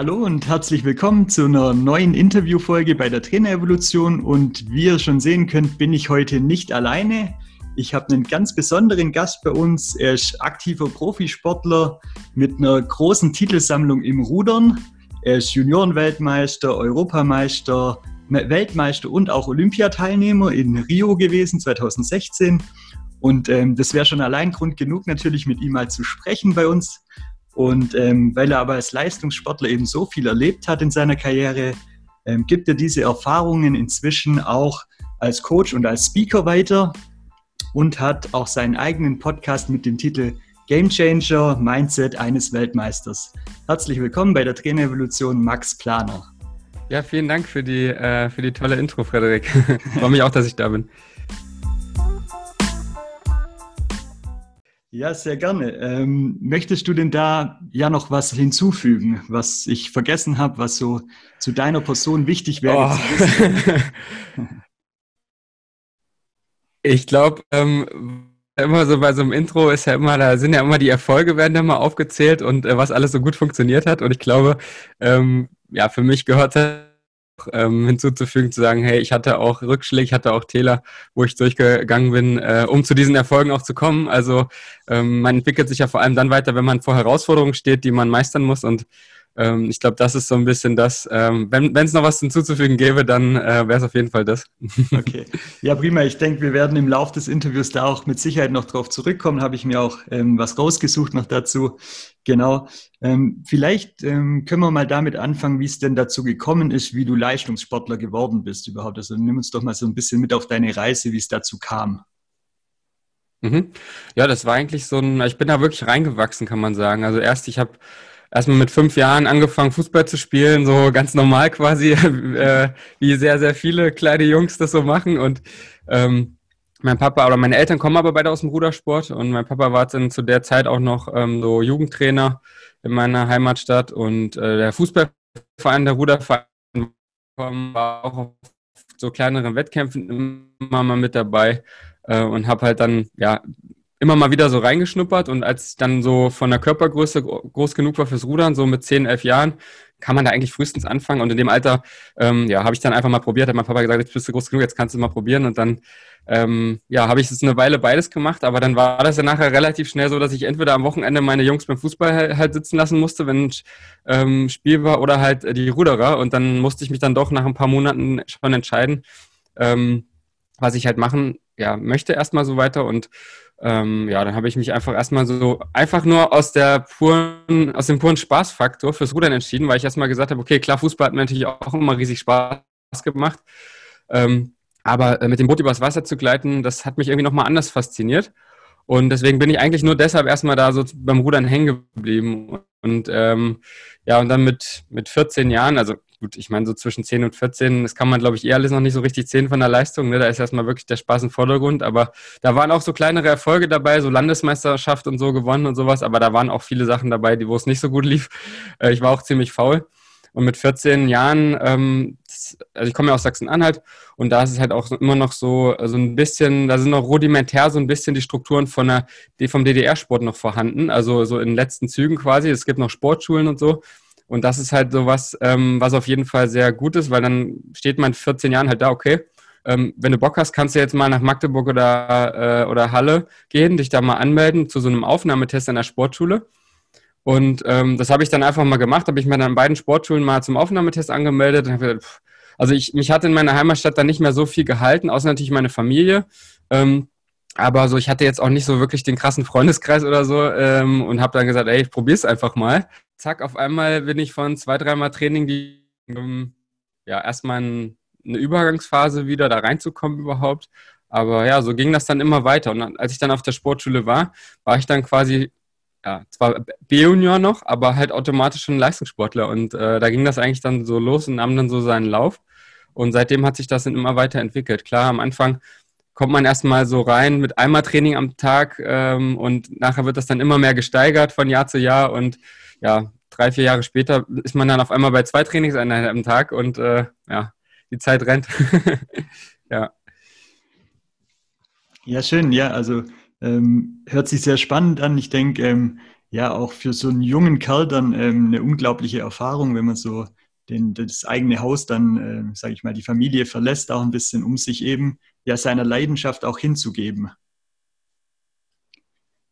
Hallo und herzlich willkommen zu einer neuen Interviewfolge bei der Trainerevolution. Und wie ihr schon sehen könnt, bin ich heute nicht alleine. Ich habe einen ganz besonderen Gast bei uns. Er ist aktiver Profisportler mit einer großen Titelsammlung im Rudern. Er ist Juniorenweltmeister, Europameister, Weltmeister und auch Olympiateilnehmer in Rio gewesen 2016. Und ähm, das wäre schon allein Grund genug, natürlich mit ihm mal zu sprechen bei uns. Und ähm, weil er aber als Leistungssportler eben so viel erlebt hat in seiner Karriere, ähm, gibt er diese Erfahrungen inzwischen auch als Coach und als Speaker weiter und hat auch seinen eigenen Podcast mit dem Titel Game Changer Mindset eines Weltmeisters. Herzlich willkommen bei der Trainerevolution Max Planer. Ja, vielen Dank für die, äh, für die tolle Intro, Frederik. Freue mich auch, dass ich da bin. Ja, sehr gerne. Ähm, möchtest du denn da ja noch was hinzufügen, was ich vergessen habe, was so zu deiner Person wichtig wäre? Oh. ich glaube, ähm, immer so bei so einem Intro ist ja immer, da sind ja immer die Erfolge werden da mal aufgezählt und äh, was alles so gut funktioniert hat. Und ich glaube, ähm, ja, für mich gehört ähm, hinzuzufügen, zu sagen, hey, ich hatte auch Rückschläge, ich hatte auch Täler, wo ich durchgegangen bin, äh, um zu diesen Erfolgen auch zu kommen. Also ähm, man entwickelt sich ja vor allem dann weiter, wenn man vor Herausforderungen steht, die man meistern muss. Und ähm, ich glaube, das ist so ein bisschen das. Ähm, wenn es noch was hinzuzufügen gäbe, dann äh, wäre es auf jeden Fall das. okay. Ja, prima. Ich denke, wir werden im Laufe des Interviews da auch mit Sicherheit noch drauf zurückkommen. Habe ich mir auch ähm, was rausgesucht noch dazu. Genau. Ähm, vielleicht ähm, können wir mal damit anfangen, wie es denn dazu gekommen ist, wie du Leistungssportler geworden bist überhaupt. Also nimm uns doch mal so ein bisschen mit auf deine Reise, wie es dazu kam. Mhm. Ja, das war eigentlich so ein, ich bin da wirklich reingewachsen, kann man sagen. Also erst, ich habe erstmal mit fünf Jahren angefangen, Fußball zu spielen, so ganz normal quasi, äh, wie sehr, sehr viele kleine Jungs das so machen. Und ähm, mein Papa oder meine Eltern kommen aber beide aus dem Rudersport und mein Papa war dann zu der Zeit auch noch ähm, so Jugendtrainer in meiner Heimatstadt und äh, der Fußballverein, der Ruderverein war auch auf so kleineren Wettkämpfen immer mal mit dabei äh, und habe halt dann ja immer mal wieder so reingeschnuppert und als ich dann so von der Körpergröße groß genug war fürs Rudern, so mit 10, 11 Jahren, kann man da eigentlich frühestens anfangen. Und in dem Alter, ähm, ja, habe ich dann einfach mal probiert, hat mein Papa gesagt, jetzt bist du groß genug, jetzt kannst du mal probieren. Und dann, ähm, ja, habe ich es eine Weile beides gemacht, aber dann war das ja nachher relativ schnell so, dass ich entweder am Wochenende meine Jungs beim Fußball halt, sitzen lassen musste, wenn ähm, Spiel war oder halt die Ruderer. Und dann musste ich mich dann doch nach ein paar Monaten schon entscheiden, ähm, was ich halt machen ja, möchte erstmal so weiter. Und ähm, ja, dann habe ich mich einfach erstmal so, einfach nur aus der puren, aus dem puren Spaßfaktor fürs Rudern entschieden, weil ich erstmal gesagt habe, okay, klar, Fußball hat mir natürlich auch immer riesig Spaß gemacht. Ähm, aber äh, mit dem Boot übers Wasser zu gleiten, das hat mich irgendwie nochmal anders fasziniert. Und deswegen bin ich eigentlich nur deshalb erstmal da so beim Rudern hängen geblieben. Und ähm, ja, und dann mit, mit 14 Jahren, also gut, ich meine, so zwischen 10 und 14, das kann man, glaube ich, eher alles noch nicht so richtig zählen von der Leistung. Ne? Da ist erstmal wirklich der Spaß im Vordergrund. Aber da waren auch so kleinere Erfolge dabei, so Landesmeisterschaft und so gewonnen und sowas. Aber da waren auch viele Sachen dabei, die, wo es nicht so gut lief. Äh, ich war auch ziemlich faul. Und mit 14 Jahren, ähm, also ich komme ja aus Sachsen-Anhalt und da ist es halt auch immer noch so, so ein bisschen, da sind noch rudimentär so ein bisschen die Strukturen von der, vom DDR-Sport noch vorhanden, also so in letzten Zügen quasi. Es gibt noch Sportschulen und so. Und das ist halt so was, ähm, was auf jeden Fall sehr gut ist, weil dann steht man in 14 Jahren halt da, okay, ähm, wenn du Bock hast, kannst du jetzt mal nach Magdeburg oder, äh, oder Halle gehen, dich da mal anmelden zu so einem Aufnahmetest an der Sportschule. Und ähm, das habe ich dann einfach mal gemacht, habe ich mir dann an beiden Sportschulen mal zum Aufnahmetest angemeldet. Gedacht, also ich, mich hatte in meiner Heimatstadt dann nicht mehr so viel gehalten, außer natürlich meine Familie. Ähm, aber so, ich hatte jetzt auch nicht so wirklich den krassen Freundeskreis oder so ähm, und habe dann gesagt, ey, ich probier's einfach mal zack, auf einmal bin ich von zwei, dreimal Training, die ähm, ja erstmal eine Übergangsphase wieder da reinzukommen überhaupt. Aber ja, so ging das dann immer weiter. Und als ich dann auf der Sportschule war, war ich dann quasi, ja, zwar B-Junior noch, aber halt automatisch schon Leistungssportler. Und äh, da ging das eigentlich dann so los und nahm dann so seinen Lauf. Und seitdem hat sich das dann immer weiterentwickelt. Klar, am Anfang kommt man erstmal so rein mit einmal Training am Tag ähm, und nachher wird das dann immer mehr gesteigert von Jahr zu Jahr und ja, drei, vier Jahre später ist man dann auf einmal bei zwei Trainingseinheiten am Tag und äh, ja, die Zeit rennt. ja. Ja, schön. Ja, also ähm, hört sich sehr spannend an. Ich denke, ähm, ja auch für so einen jungen Kerl dann ähm, eine unglaubliche Erfahrung, wenn man so den, das eigene Haus dann, äh, sage ich mal, die Familie verlässt, auch ein bisschen, um sich eben ja seiner Leidenschaft auch hinzugeben.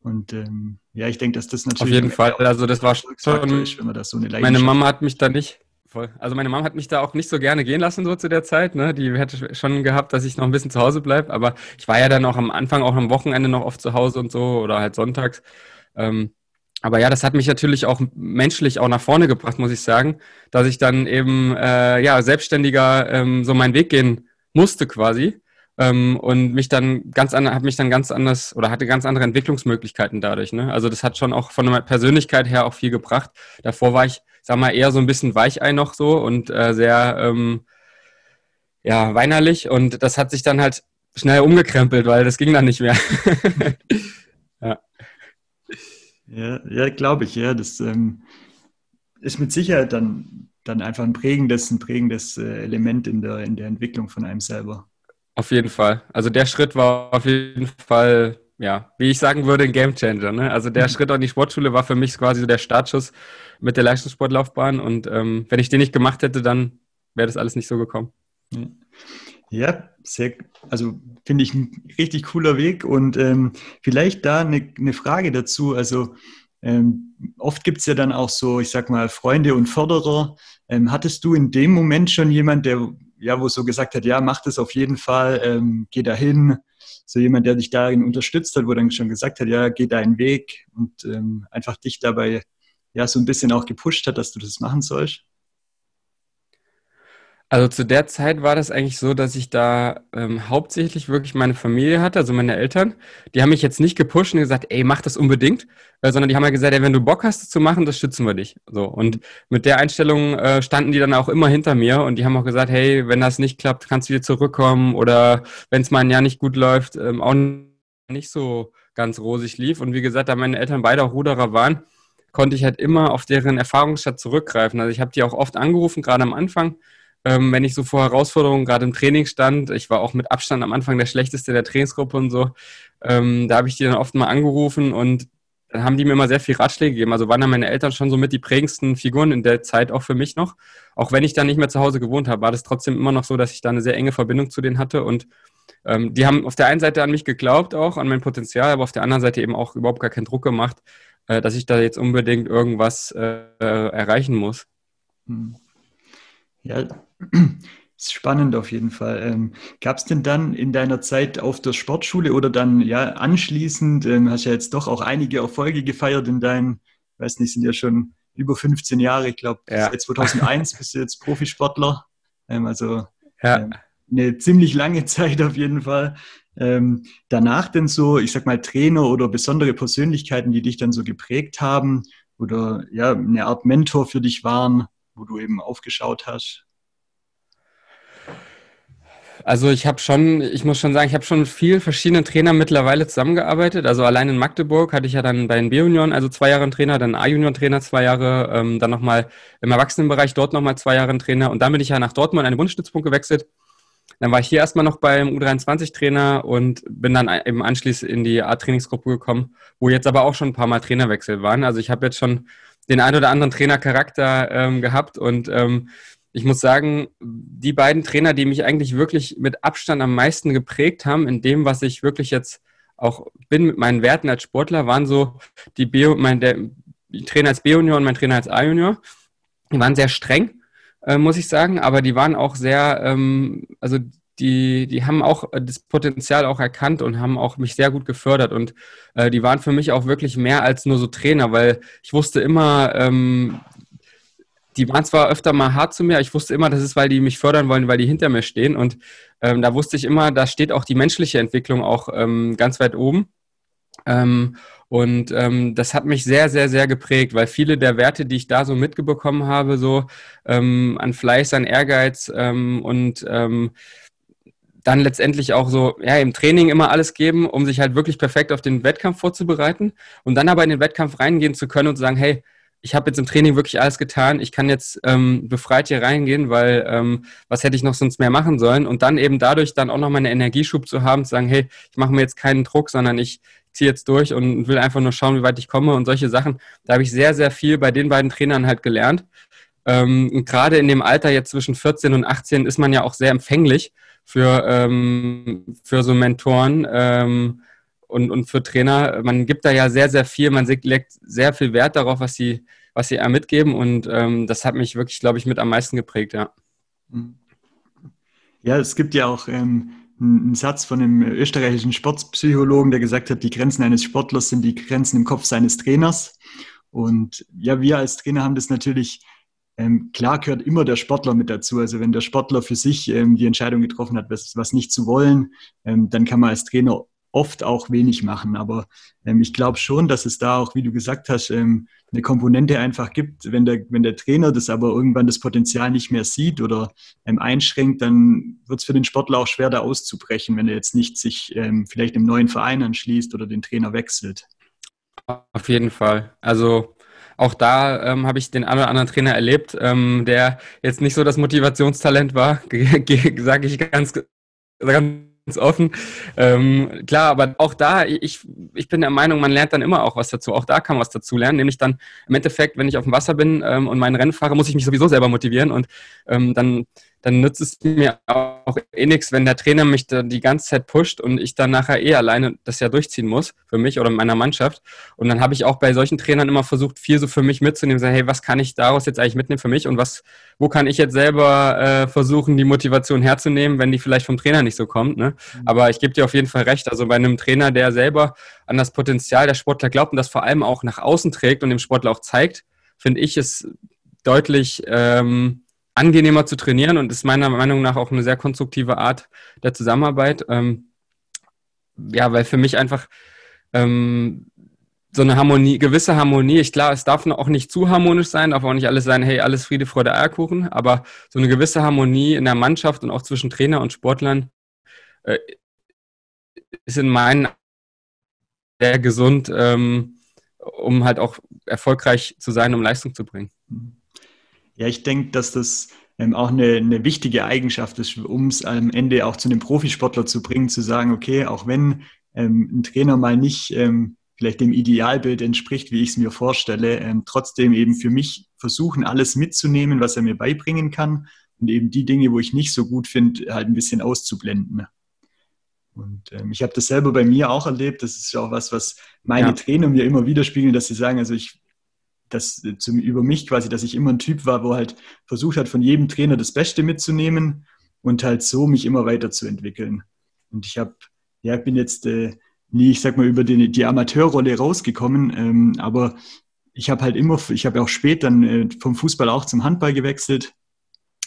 Und ähm, ja, ich denke, dass das natürlich. Auf jeden Fall. Also das war schon. Wenn man das so eine meine Mama hat mich da nicht. Voll. Also meine Mama hat mich da auch nicht so gerne gehen lassen so zu der Zeit. Ne? Die hätte schon gehabt, dass ich noch ein bisschen zu Hause bleibe. Aber ich war ja dann auch am Anfang, auch am Wochenende noch oft zu Hause und so oder halt sonntags. Ähm, aber ja, das hat mich natürlich auch menschlich auch nach vorne gebracht, muss ich sagen, dass ich dann eben äh, ja selbstständiger ähm, so meinen Weg gehen musste quasi ähm, und mich dann ganz anders, habe mich dann ganz anders oder hatte ganz andere Entwicklungsmöglichkeiten dadurch. Ne? Also das hat schon auch von der Persönlichkeit her auch viel gebracht. Davor war ich, sag mal, eher so ein bisschen Weichei noch so und äh, sehr ähm, ja weinerlich und das hat sich dann halt schnell umgekrempelt, weil das ging dann nicht mehr. ja. Ja, ja glaube ich, ja. Das ähm, ist mit Sicherheit dann, dann einfach ein prägendes, ein prägendes äh, Element in der, in der Entwicklung von einem selber. Auf jeden Fall. Also der Schritt war auf jeden Fall, ja, wie ich sagen würde, ein Gamechanger. Ne? Also der mhm. Schritt an die Sportschule war für mich quasi so der Startschuss mit der Leistungssportlaufbahn. Und ähm, wenn ich den nicht gemacht hätte, dann wäre das alles nicht so gekommen. Ja, sehr, also finde ich ein richtig cooler Weg. Und ähm, vielleicht da eine, eine Frage dazu. Also ähm, oft gibt es ja dann auch so, ich sag mal, Freunde und Förderer. Ähm, hattest du in dem Moment schon jemand, der ja, wo so gesagt hat, ja, mach das auf jeden Fall, ähm, geh dahin. So jemand, der dich darin unterstützt hat, wo dann schon gesagt hat, ja, geh deinen Weg und ähm, einfach dich dabei ja so ein bisschen auch gepusht hat, dass du das machen sollst. Also zu der Zeit war das eigentlich so, dass ich da ähm, hauptsächlich wirklich meine Familie hatte, also meine Eltern. Die haben mich jetzt nicht gepusht und gesagt, ey, mach das unbedingt, äh, sondern die haben ja gesagt, ey, wenn du Bock hast, das zu machen, das schützen wir dich. So und mit der Einstellung äh, standen die dann auch immer hinter mir und die haben auch gesagt, hey, wenn das nicht klappt, kannst du wieder zurückkommen oder wenn es mal ein Jahr nicht gut läuft, ähm, auch nicht so ganz rosig lief. Und wie gesagt, da meine Eltern beide auch Ruderer waren, konnte ich halt immer auf deren Erfahrungsschatz zurückgreifen. Also ich habe die auch oft angerufen, gerade am Anfang ähm, wenn ich so vor Herausforderungen gerade im Training stand. Ich war auch mit Abstand am Anfang der schlechteste der Trainingsgruppe und so. Ähm, da habe ich die dann oft mal angerufen und dann haben die mir immer sehr viel Ratschläge gegeben. Also waren dann meine Eltern schon so mit die prägendsten Figuren in der Zeit auch für mich noch. Auch wenn ich dann nicht mehr zu Hause gewohnt habe, war das trotzdem immer noch so, dass ich da eine sehr enge Verbindung zu denen hatte. Und ähm, die haben auf der einen Seite an mich geglaubt, auch an mein Potenzial, aber auf der anderen Seite eben auch überhaupt gar keinen Druck gemacht, äh, dass ich da jetzt unbedingt irgendwas äh, erreichen muss. Hm. Ja, ist spannend auf jeden Fall. Ähm, Gab es denn dann in deiner Zeit auf der Sportschule oder dann ja anschließend, ähm, hast ja jetzt doch auch einige Erfolge gefeiert in deinen, weiß nicht, sind ja schon über 15 Jahre, ich glaube, ja. seit 2001 bist du jetzt Profisportler. Ähm, also ja. Ähm, eine ziemlich lange Zeit auf jeden Fall. Ähm, danach denn so, ich sag mal, Trainer oder besondere Persönlichkeiten, die dich dann so geprägt haben oder ja, eine Art Mentor für dich waren, wo du eben aufgeschaut hast? Also ich habe schon, ich muss schon sagen, ich habe schon mit vielen verschiedenen Trainern mittlerweile zusammengearbeitet. Also allein in Magdeburg hatte ich ja dann bei den B-Junioren, also zwei Jahre einen Trainer, dann A-Junioren-Trainer zwei Jahre, ähm, dann nochmal im Erwachsenenbereich dort nochmal zwei Jahre einen Trainer und dann bin ich ja nach Dortmund an den Bundesstützpunkt gewechselt. Dann war ich hier erstmal noch beim U23-Trainer und bin dann eben anschließend in die A-Trainingsgruppe gekommen, wo jetzt aber auch schon ein paar Mal Trainerwechsel waren. Also ich habe jetzt schon den ein oder anderen Trainercharakter ähm, gehabt und ähm, ich muss sagen, die beiden Trainer, die mich eigentlich wirklich mit Abstand am meisten geprägt haben, in dem, was ich wirklich jetzt auch bin mit meinen Werten als Sportler, waren so die, B mein, der, Trainer als B-Junior und mein Trainer als A-Junior. Die waren sehr streng, äh, muss ich sagen, aber die waren auch sehr, ähm, also die, die haben auch das Potenzial auch erkannt und haben auch mich sehr gut gefördert. Und äh, die waren für mich auch wirklich mehr als nur so Trainer, weil ich wusste immer, ähm, die waren zwar öfter mal hart zu mir, ich wusste immer, das ist, weil die mich fördern wollen, weil die hinter mir stehen. Und ähm, da wusste ich immer, da steht auch die menschliche Entwicklung auch ähm, ganz weit oben. Ähm, und ähm, das hat mich sehr, sehr, sehr geprägt, weil viele der Werte, die ich da so mitbekommen habe, so ähm, an Fleiß, an Ehrgeiz ähm, und ähm, dann letztendlich auch so, ja, im Training immer alles geben, um sich halt wirklich perfekt auf den Wettkampf vorzubereiten und dann aber in den Wettkampf reingehen zu können und zu sagen, hey, ich habe jetzt im Training wirklich alles getan, ich kann jetzt ähm, befreit hier reingehen, weil ähm, was hätte ich noch sonst mehr machen sollen und dann eben dadurch dann auch noch mal einen Energieschub zu haben, zu sagen, hey, ich mache mir jetzt keinen Druck, sondern ich ziehe jetzt durch und will einfach nur schauen, wie weit ich komme und solche Sachen. Da habe ich sehr, sehr viel bei den beiden Trainern halt gelernt. Ähm, gerade in dem Alter jetzt zwischen 14 und 18 ist man ja auch sehr empfänglich für, ähm, für so Mentoren ähm, und, und für Trainer. Man gibt da ja sehr, sehr viel, man legt sehr viel Wert darauf, was sie, was sie einem mitgeben und ähm, das hat mich wirklich, glaube ich, mit am meisten geprägt, ja. Ja, es gibt ja auch ähm, einen Satz von einem österreichischen Sportpsychologen, der gesagt hat, die Grenzen eines Sportlers sind die Grenzen im Kopf seines Trainers. Und ja, wir als Trainer haben das natürlich ähm, klar gehört immer der Sportler mit dazu. Also wenn der Sportler für sich ähm, die Entscheidung getroffen hat, was, was nicht zu wollen, ähm, dann kann man als Trainer oft auch wenig machen. Aber ähm, ich glaube schon, dass es da auch, wie du gesagt hast, ähm, eine Komponente einfach gibt. Wenn der, wenn der Trainer das aber irgendwann das Potenzial nicht mehr sieht oder ähm, einschränkt, dann wird es für den Sportler auch schwer, da auszubrechen, wenn er jetzt nicht sich vielleicht im neuen Verein anschließt oder den Trainer wechselt. Auf jeden Fall. Also auch da ähm, habe ich den einen oder anderen Trainer erlebt, ähm, der jetzt nicht so das Motivationstalent war, sage ich ganz, ganz offen. Ähm, klar, aber auch da, ich, ich bin der Meinung, man lernt dann immer auch was dazu. Auch da kann man was dazu lernen, nämlich dann im Endeffekt, wenn ich auf dem Wasser bin ähm, und mein Rennen fahre, muss ich mich sowieso selber motivieren und ähm, dann dann nützt es mir auch eh nichts, wenn der Trainer mich da die ganze Zeit pusht und ich dann nachher eh alleine das ja durchziehen muss, für mich oder meiner Mannschaft. Und dann habe ich auch bei solchen Trainern immer versucht, viel so für mich mitzunehmen, sagen, hey, was kann ich daraus jetzt eigentlich mitnehmen für mich und was, wo kann ich jetzt selber äh, versuchen, die Motivation herzunehmen, wenn die vielleicht vom Trainer nicht so kommt. Ne? Mhm. Aber ich gebe dir auf jeden Fall recht. Also bei einem Trainer, der selber an das Potenzial der Sportler glaubt und das vor allem auch nach außen trägt und dem Sportler auch zeigt, finde ich es deutlich ähm, angenehmer zu trainieren und ist meiner Meinung nach auch eine sehr konstruktive Art der Zusammenarbeit. Ähm, ja, weil für mich einfach ähm, so eine Harmonie, gewisse Harmonie, ich klar, es darf auch nicht zu harmonisch sein, darf auch nicht alles sein, hey, alles Friede, Freude, Eierkuchen, aber so eine gewisse Harmonie in der Mannschaft und auch zwischen Trainer und Sportlern äh, ist in meinen sehr gesund, ähm, um halt auch erfolgreich zu sein, um Leistung zu bringen. Mhm. Ja, ich denke, dass das ähm, auch eine, eine wichtige Eigenschaft ist, um es am Ende auch zu einem Profisportler zu bringen, zu sagen, okay, auch wenn ähm, ein Trainer mal nicht ähm, vielleicht dem Idealbild entspricht, wie ich es mir vorstelle, ähm, trotzdem eben für mich versuchen, alles mitzunehmen, was er mir beibringen kann und eben die Dinge, wo ich nicht so gut finde, halt ein bisschen auszublenden. Und ähm, ich habe das selber bei mir auch erlebt. Das ist ja auch was, was meine ja. Trainer mir immer widerspiegeln, dass sie sagen, also ich das äh, zum, über mich quasi, dass ich immer ein Typ war, wo halt versucht hat, von jedem Trainer das Beste mitzunehmen und halt so mich immer weiterzuentwickeln. Und ich habe, ja, bin jetzt äh, nie, ich sag mal, über die, die Amateurrolle rausgekommen, ähm, aber ich habe halt immer, ich habe auch später dann äh, vom Fußball auch zum Handball gewechselt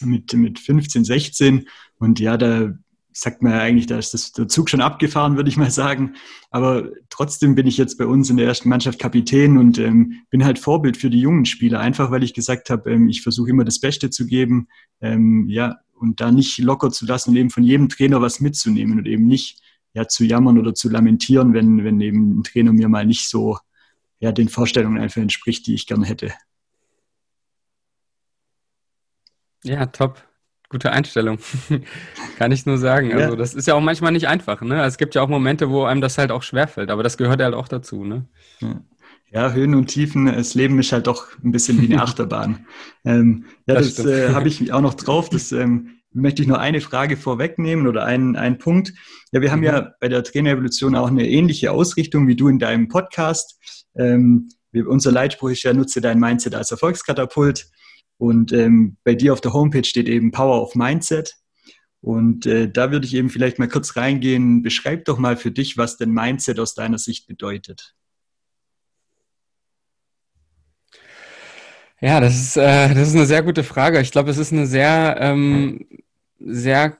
mit, mit 15, 16 und ja, da sagt man ja eigentlich, da ist das, der Zug schon abgefahren, würde ich mal sagen. Aber trotzdem bin ich jetzt bei uns in der ersten Mannschaft Kapitän und ähm, bin halt Vorbild für die jungen Spieler, einfach weil ich gesagt habe, ähm, ich versuche immer das Beste zu geben, ähm, ja, und da nicht locker zu lassen und eben von jedem Trainer was mitzunehmen und eben nicht ja, zu jammern oder zu lamentieren, wenn, wenn eben ein Trainer mir mal nicht so ja, den Vorstellungen einfach entspricht, die ich gerne hätte. Ja, top gute Einstellung. Kann ich nur sagen. Ja. Also das ist ja auch manchmal nicht einfach. Ne? Es gibt ja auch Momente, wo einem das halt auch schwerfällt, aber das gehört halt auch dazu. Ne? Ja. Höhen und Tiefen, das Leben ist halt doch ein bisschen wie eine Achterbahn. ähm, ja, das, das äh, habe ich auch noch drauf. Das ähm, möchte ich nur eine Frage vorwegnehmen oder einen, einen Punkt. Ja, wir haben mhm. ja bei der Trainerevolution auch eine ähnliche Ausrichtung wie du in deinem Podcast. Ähm, unser Leitspruch ist ja, nutze dein Mindset als Erfolgskatapult. Und ähm, bei dir auf der Homepage steht eben Power of Mindset. Und äh, da würde ich eben vielleicht mal kurz reingehen. Beschreib doch mal für dich, was denn Mindset aus deiner Sicht bedeutet. Ja, das ist, äh, das ist eine sehr gute Frage. Ich glaube, es ist eine sehr, ähm, sehr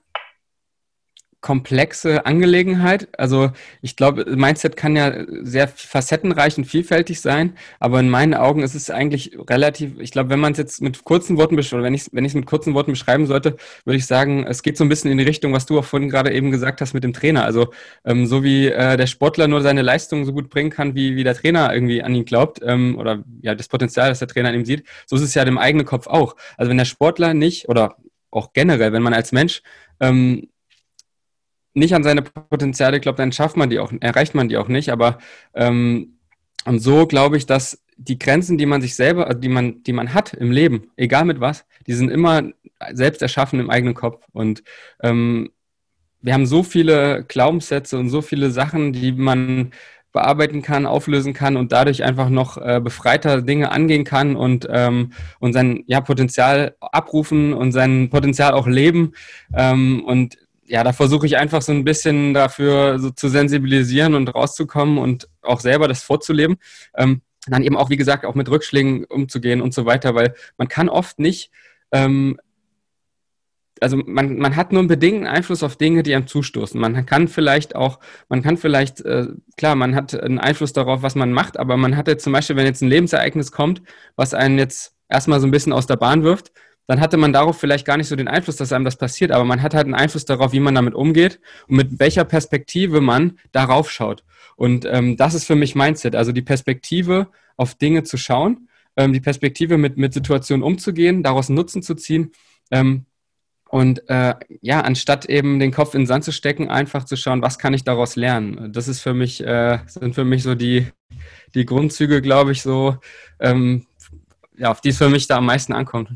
komplexe Angelegenheit. Also ich glaube, Mindset kann ja sehr facettenreich und vielfältig sein, aber in meinen Augen ist es eigentlich relativ, ich glaube, wenn man es jetzt mit kurzen Worten oder wenn ich wenn mit kurzen Worten beschreiben sollte, würde ich sagen, es geht so ein bisschen in die Richtung, was du auch vorhin gerade eben gesagt hast mit dem Trainer. Also ähm, so wie äh, der Sportler nur seine Leistung so gut bringen kann, wie, wie der Trainer irgendwie an ihn glaubt ähm, oder ja das Potenzial, das der Trainer an ihm sieht, so ist es ja dem eigenen Kopf auch. Also wenn der Sportler nicht oder auch generell, wenn man als Mensch ähm, nicht an seine Potenziale glaubt, dann schafft man die auch, erreicht man die auch nicht. Aber ähm, und so glaube ich, dass die Grenzen, die man sich selber, die man, die man hat im Leben, egal mit was, die sind immer selbst erschaffen im eigenen Kopf. Und ähm, wir haben so viele Glaubenssätze und so viele Sachen, die man bearbeiten kann, auflösen kann und dadurch einfach noch äh, befreiter Dinge angehen kann und, ähm, und sein ja, Potenzial abrufen und sein Potenzial auch leben. Ähm, und ja, da versuche ich einfach so ein bisschen dafür so zu sensibilisieren und rauszukommen und auch selber das vorzuleben. Ähm, dann eben auch, wie gesagt, auch mit Rückschlägen umzugehen und so weiter, weil man kann oft nicht ähm, also man, man hat nur einen bedingten Einfluss auf Dinge, die einem zustoßen. Man kann vielleicht auch, man kann vielleicht, äh, klar, man hat einen Einfluss darauf, was man macht, aber man hat jetzt zum Beispiel, wenn jetzt ein Lebensereignis kommt, was einen jetzt erstmal so ein bisschen aus der Bahn wirft, dann hatte man darauf vielleicht gar nicht so den Einfluss, dass einem das passiert, aber man hat halt einen Einfluss darauf, wie man damit umgeht und mit welcher Perspektive man darauf schaut. Und ähm, das ist für mich Mindset, also die Perspektive auf Dinge zu schauen, ähm, die Perspektive mit, mit Situationen umzugehen, daraus Nutzen zu ziehen. Ähm, und äh, ja, anstatt eben den Kopf in den Sand zu stecken, einfach zu schauen, was kann ich daraus lernen. Das ist für mich, äh, sind für mich so die, die Grundzüge, glaube ich, so, ähm, ja, auf die es für mich da am meisten ankommt.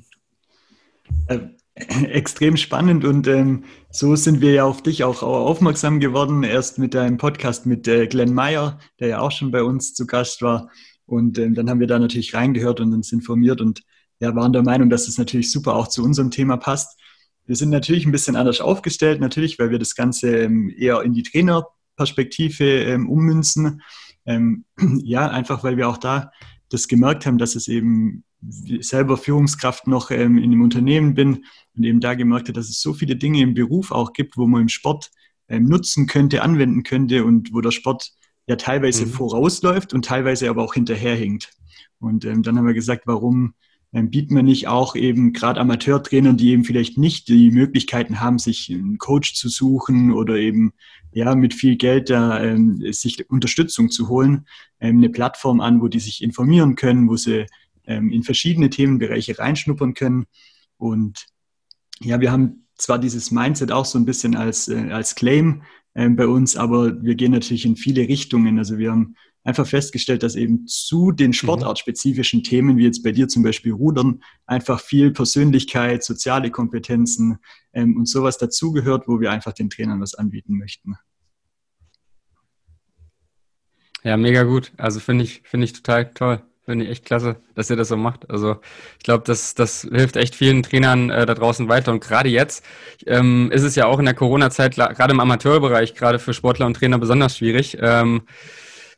Äh, extrem spannend und ähm, so sind wir ja auf dich auch, aufmerksam geworden, erst mit deinem Podcast mit äh, Glenn Meyer, der ja auch schon bei uns zu Gast war. Und ähm, dann haben wir da natürlich reingehört und uns informiert und ja, waren der Meinung, dass es das natürlich super auch zu unserem Thema passt. Wir sind natürlich ein bisschen anders aufgestellt, natürlich, weil wir das Ganze ähm, eher in die Trainerperspektive ähm, ummünzen. Ähm, ja, einfach weil wir auch da das gemerkt haben, dass es eben selber Führungskraft noch in dem Unternehmen bin und eben da gemerkt habe, dass es so viele Dinge im Beruf auch gibt, wo man im Sport nutzen könnte, anwenden könnte und wo der Sport ja teilweise mhm. vorausläuft und teilweise aber auch hinterherhinkt. Und ähm, dann haben wir gesagt, warum ähm, bieten wir nicht auch eben gerade Amateurtrainern, die eben vielleicht nicht die Möglichkeiten haben, sich einen Coach zu suchen oder eben ja mit viel Geld da ähm, sich Unterstützung zu holen, ähm, eine Plattform an, wo die sich informieren können, wo sie ähm, in verschiedene Themenbereiche reinschnuppern können. Und ja, wir haben zwar dieses Mindset auch so ein bisschen als, äh, als Claim äh, bei uns, aber wir gehen natürlich in viele Richtungen. Also wir haben einfach festgestellt, dass eben zu den mhm. sportartspezifischen Themen, wie jetzt bei dir zum Beispiel Rudern, einfach viel Persönlichkeit, soziale Kompetenzen ähm, und sowas dazugehört, wo wir einfach den Trainern was anbieten möchten. Ja, mega gut. Also finde ich, finde ich total toll. Finde ich echt klasse, dass ihr das so macht. Also ich glaube, das, das hilft echt vielen Trainern äh, da draußen weiter. Und gerade jetzt ähm, ist es ja auch in der Corona-Zeit, gerade im Amateurbereich, gerade für Sportler und Trainer besonders schwierig. Ähm,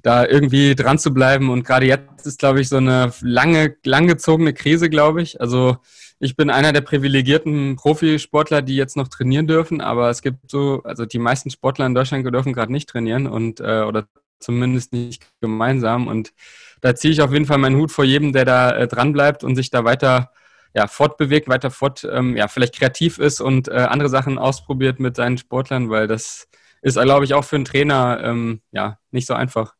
da irgendwie dran zu bleiben. Und gerade jetzt ist, glaube ich, so eine lange, langgezogene Krise, glaube ich. Also ich bin einer der privilegierten Profisportler, die jetzt noch trainieren dürfen, aber es gibt so, also die meisten Sportler in Deutschland dürfen gerade nicht trainieren und äh, oder zumindest nicht gemeinsam. Und da ziehe ich auf jeden Fall meinen Hut vor jedem, der da äh, dran bleibt und sich da weiter ja, fortbewegt, weiter fort, ähm, ja, vielleicht kreativ ist und äh, andere Sachen ausprobiert mit seinen Sportlern, weil das ist, glaube ich, auch für einen Trainer ähm, ja nicht so einfach.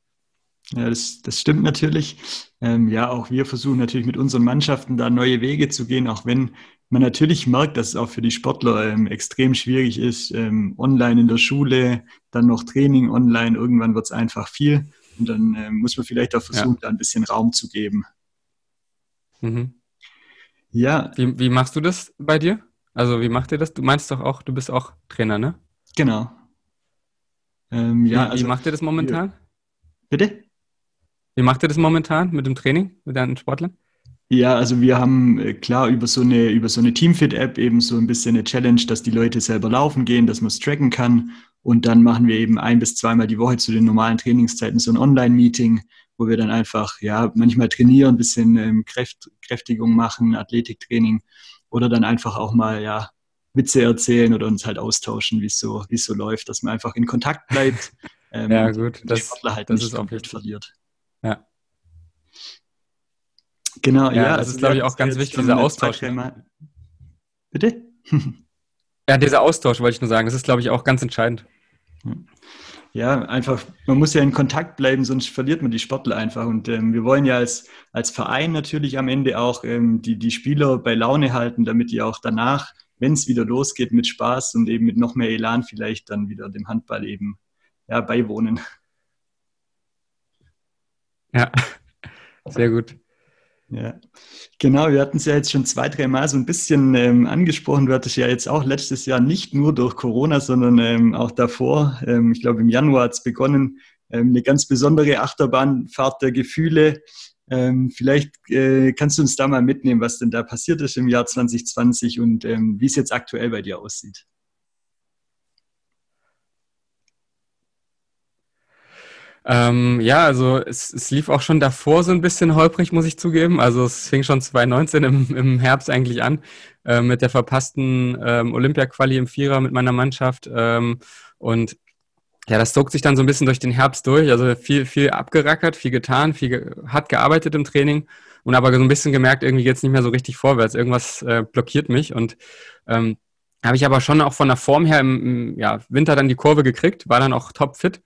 Ja, das, das stimmt natürlich. Ähm, ja, auch wir versuchen natürlich mit unseren Mannschaften da neue Wege zu gehen, auch wenn man natürlich merkt, dass es auch für die Sportler ähm, extrem schwierig ist, ähm, online in der Schule, dann noch Training online, irgendwann wird es einfach viel und dann ähm, muss man vielleicht auch versuchen, ja. da ein bisschen Raum zu geben. Mhm. Ja. Wie, wie machst du das bei dir? Also wie macht ihr das? Du meinst doch auch, du bist auch Trainer, ne? Genau. Ähm, ja, wie, also, wie macht ihr das momentan? Bitte? Wie macht ihr das momentan mit dem Training, mit deinen Sportlern? Ja, also wir haben äh, klar über so eine, über so eine Teamfit-App eben so ein bisschen eine Challenge, dass die Leute selber laufen gehen, dass man es tracken kann. Und dann machen wir eben ein bis zweimal die Woche zu den normalen Trainingszeiten so ein Online-Meeting, wo wir dann einfach, ja, manchmal trainieren, ein bisschen ähm, Kräft, Kräftigung machen, Athletiktraining oder dann einfach auch mal, ja, Witze erzählen oder uns halt austauschen, wie es so, es so läuft, dass man einfach in Kontakt bleibt. Ähm, ja, gut, das, Sportler halt das nicht ist komplett verliert. Ja. Genau, ja. ja das also ist, glaube ich, auch ganz wichtig, dieser Austausch. Bitte? ja, dieser Austausch wollte ich nur sagen. Das ist, glaube ich, auch ganz entscheidend. Ja, einfach, man muss ja in Kontakt bleiben, sonst verliert man die Sportler einfach. Und ähm, wir wollen ja als, als Verein natürlich am Ende auch ähm, die, die Spieler bei Laune halten, damit die auch danach wenn es wieder losgeht, mit Spaß und eben mit noch mehr Elan vielleicht dann wieder dem Handball eben ja, beiwohnen. Ja, sehr gut. Ja, genau. Wir hatten es ja jetzt schon zwei, drei Mal so ein bisschen ähm, angesprochen. Du hattest ja jetzt auch letztes Jahr nicht nur durch Corona, sondern ähm, auch davor, ähm, ich glaube im Januar hat es begonnen, ähm, eine ganz besondere Achterbahnfahrt der Gefühle. Ähm, vielleicht äh, kannst du uns da mal mitnehmen, was denn da passiert ist im Jahr 2020 und ähm, wie es jetzt aktuell bei dir aussieht. Ähm, ja, also es, es, lief auch schon davor so ein bisschen holprig, muss ich zugeben. Also es fing schon 2019 im, im Herbst eigentlich an äh, mit der verpassten ähm, Olympia-Quali im Vierer mit meiner Mannschaft. Ähm, und ja, das zog sich dann so ein bisschen durch den Herbst durch. Also viel, viel abgerackert, viel getan, viel ge hart gearbeitet im Training und aber so ein bisschen gemerkt, irgendwie geht es nicht mehr so richtig vorwärts. Irgendwas äh, blockiert mich und ähm, habe ich aber schon auch von der Form her im, im ja, Winter dann die Kurve gekriegt, war dann auch topfit.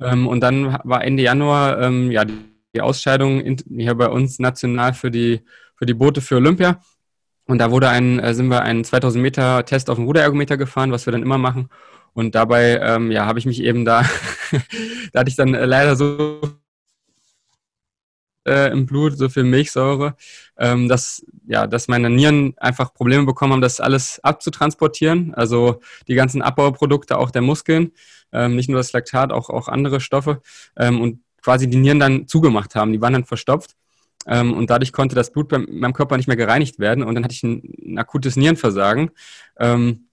Ähm, und dann war Ende Januar ähm, ja, die, Ausscheidung in, hier bei uns national für die, für die Boote für Olympia. Und da wurde ein, äh, sind wir einen 2000 Meter Test auf dem Ruderergometer gefahren, was wir dann immer machen. Und dabei, ähm, ja, habe ich mich eben da, da hatte ich dann äh, leider so äh, im Blut, so viel Milchsäure, ähm, dass, ja, dass meine Nieren einfach Probleme bekommen haben, das alles abzutransportieren. Also die ganzen Abbauprodukte auch der Muskeln, ähm, nicht nur das Laktat, auch, auch andere Stoffe. Ähm, und quasi die Nieren dann zugemacht haben, die waren dann verstopft. Ähm, und dadurch konnte das Blut beim, meinem Körper nicht mehr gereinigt werden. Und dann hatte ich ein, ein akutes Nierenversagen. Ähm,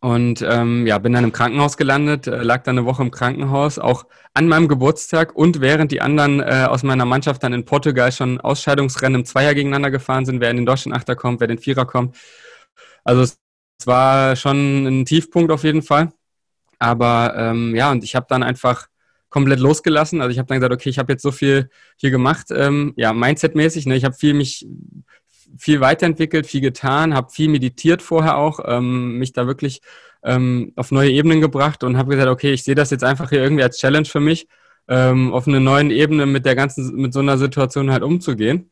und ähm, ja, bin dann im Krankenhaus gelandet, äh, lag dann eine Woche im Krankenhaus, auch an meinem Geburtstag und während die anderen äh, aus meiner Mannschaft dann in Portugal schon Ausscheidungsrennen im Zweier gegeneinander gefahren sind, wer in den deutschen Achter kommt, wer den Vierer kommt. Also es, es war schon ein Tiefpunkt auf jeden Fall. Aber ähm, ja, und ich habe dann einfach komplett losgelassen. Also ich habe dann gesagt, okay, ich habe jetzt so viel hier gemacht, ähm, ja, Mindset-mäßig. Ne? Ich habe viel mich viel weiterentwickelt, viel getan, habe viel meditiert vorher auch, ähm, mich da wirklich ähm, auf neue Ebenen gebracht und habe gesagt, okay, ich sehe das jetzt einfach hier irgendwie als Challenge für mich, ähm, auf einer neuen Ebene mit der ganzen, mit so einer Situation halt umzugehen.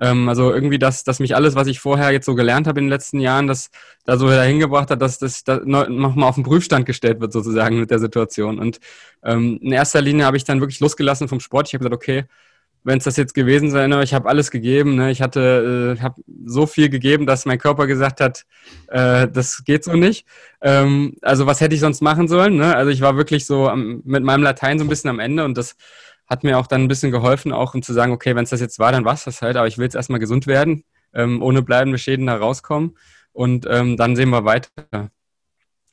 Ähm, also irgendwie, dass, dass mich alles, was ich vorher jetzt so gelernt habe in den letzten Jahren, das da so dahin gebracht hat, dass das da nochmal auf den Prüfstand gestellt wird sozusagen mit der Situation. Und ähm, in erster Linie habe ich dann wirklich losgelassen vom Sport. Ich habe gesagt, okay, wenn es das jetzt gewesen sein, ich habe alles gegeben. Ne? Ich hatte, äh, habe so viel gegeben, dass mein Körper gesagt hat, äh, das geht so nicht. Ähm, also was hätte ich sonst machen sollen? Ne? Also ich war wirklich so am, mit meinem Latein so ein bisschen am Ende und das hat mir auch dann ein bisschen geholfen, auch um zu sagen, okay, wenn es das jetzt war, dann war es das halt, aber ich will jetzt erstmal gesund werden, ähm, ohne bleibende Schäden da rauskommen und ähm, dann sehen wir weiter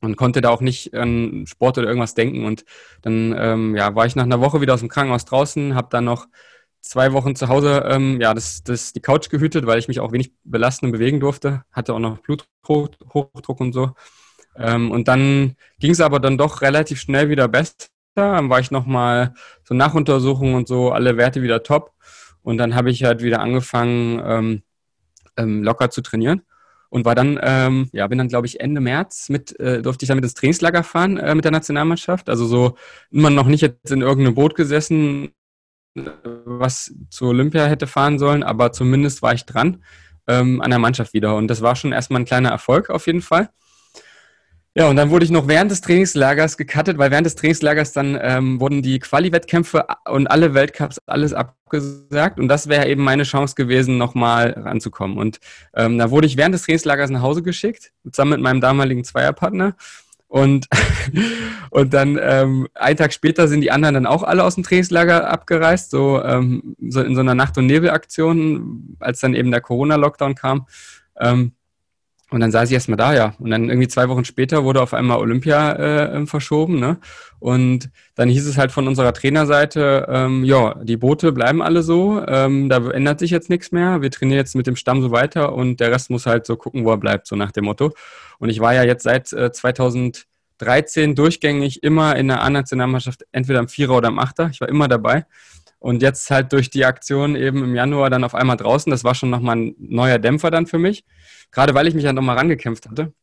und konnte da auch nicht an Sport oder irgendwas denken. Und dann ähm, ja, war ich nach einer Woche wieder aus dem Krankenhaus draußen, habe dann noch zwei Wochen zu Hause ähm, ja, das, das, die Couch gehütet, weil ich mich auch wenig belasten und bewegen durfte. Hatte auch noch Bluthochdruck und so. Ähm, und dann ging es aber dann doch relativ schnell wieder besser. Dann war ich nochmal so Nachuntersuchungen und so, alle Werte wieder top. Und dann habe ich halt wieder angefangen, ähm, ähm, locker zu trainieren. Und war dann, ähm, ja, bin dann, glaube ich, Ende März mit, äh, durfte ich dann mit ins Trainingslager fahren äh, mit der Nationalmannschaft. Also so immer noch nicht jetzt in irgendeinem Boot gesessen, was zu Olympia hätte fahren sollen, aber zumindest war ich dran ähm, an der Mannschaft wieder. Und das war schon erstmal ein kleiner Erfolg auf jeden Fall. Ja, und dann wurde ich noch während des Trainingslagers gecuttet, weil während des Trainingslagers dann ähm, wurden die Quali-Wettkämpfe und alle Weltcups alles abgesagt. Und das wäre eben meine Chance gewesen, nochmal ranzukommen. Und ähm, da wurde ich während des Trainingslagers nach Hause geschickt, zusammen mit meinem damaligen Zweierpartner. Und, und dann ähm, einen Tag später sind die anderen dann auch alle aus dem Trainingslager abgereist, so, ähm, so in so einer Nacht- und Nebelaktion, als dann eben der Corona-Lockdown kam. Ähm, und dann saß ich erstmal da, ja. Und dann irgendwie zwei Wochen später wurde auf einmal Olympia äh, verschoben. Ne? Und dann hieß es halt von unserer Trainerseite, ähm, ja, die Boote bleiben alle so, ähm, da ändert sich jetzt nichts mehr. Wir trainieren jetzt mit dem Stamm so weiter und der Rest muss halt so gucken, wo er bleibt, so nach dem Motto. Und ich war ja jetzt seit äh, 2013 durchgängig immer in der A-Nationalmannschaft, entweder am Vierer oder am Achter. Ich war immer dabei. Und jetzt halt durch die Aktion eben im Januar dann auf einmal draußen, das war schon nochmal ein neuer Dämpfer dann für mich. Gerade weil ich mich dann nochmal rangekämpft hatte.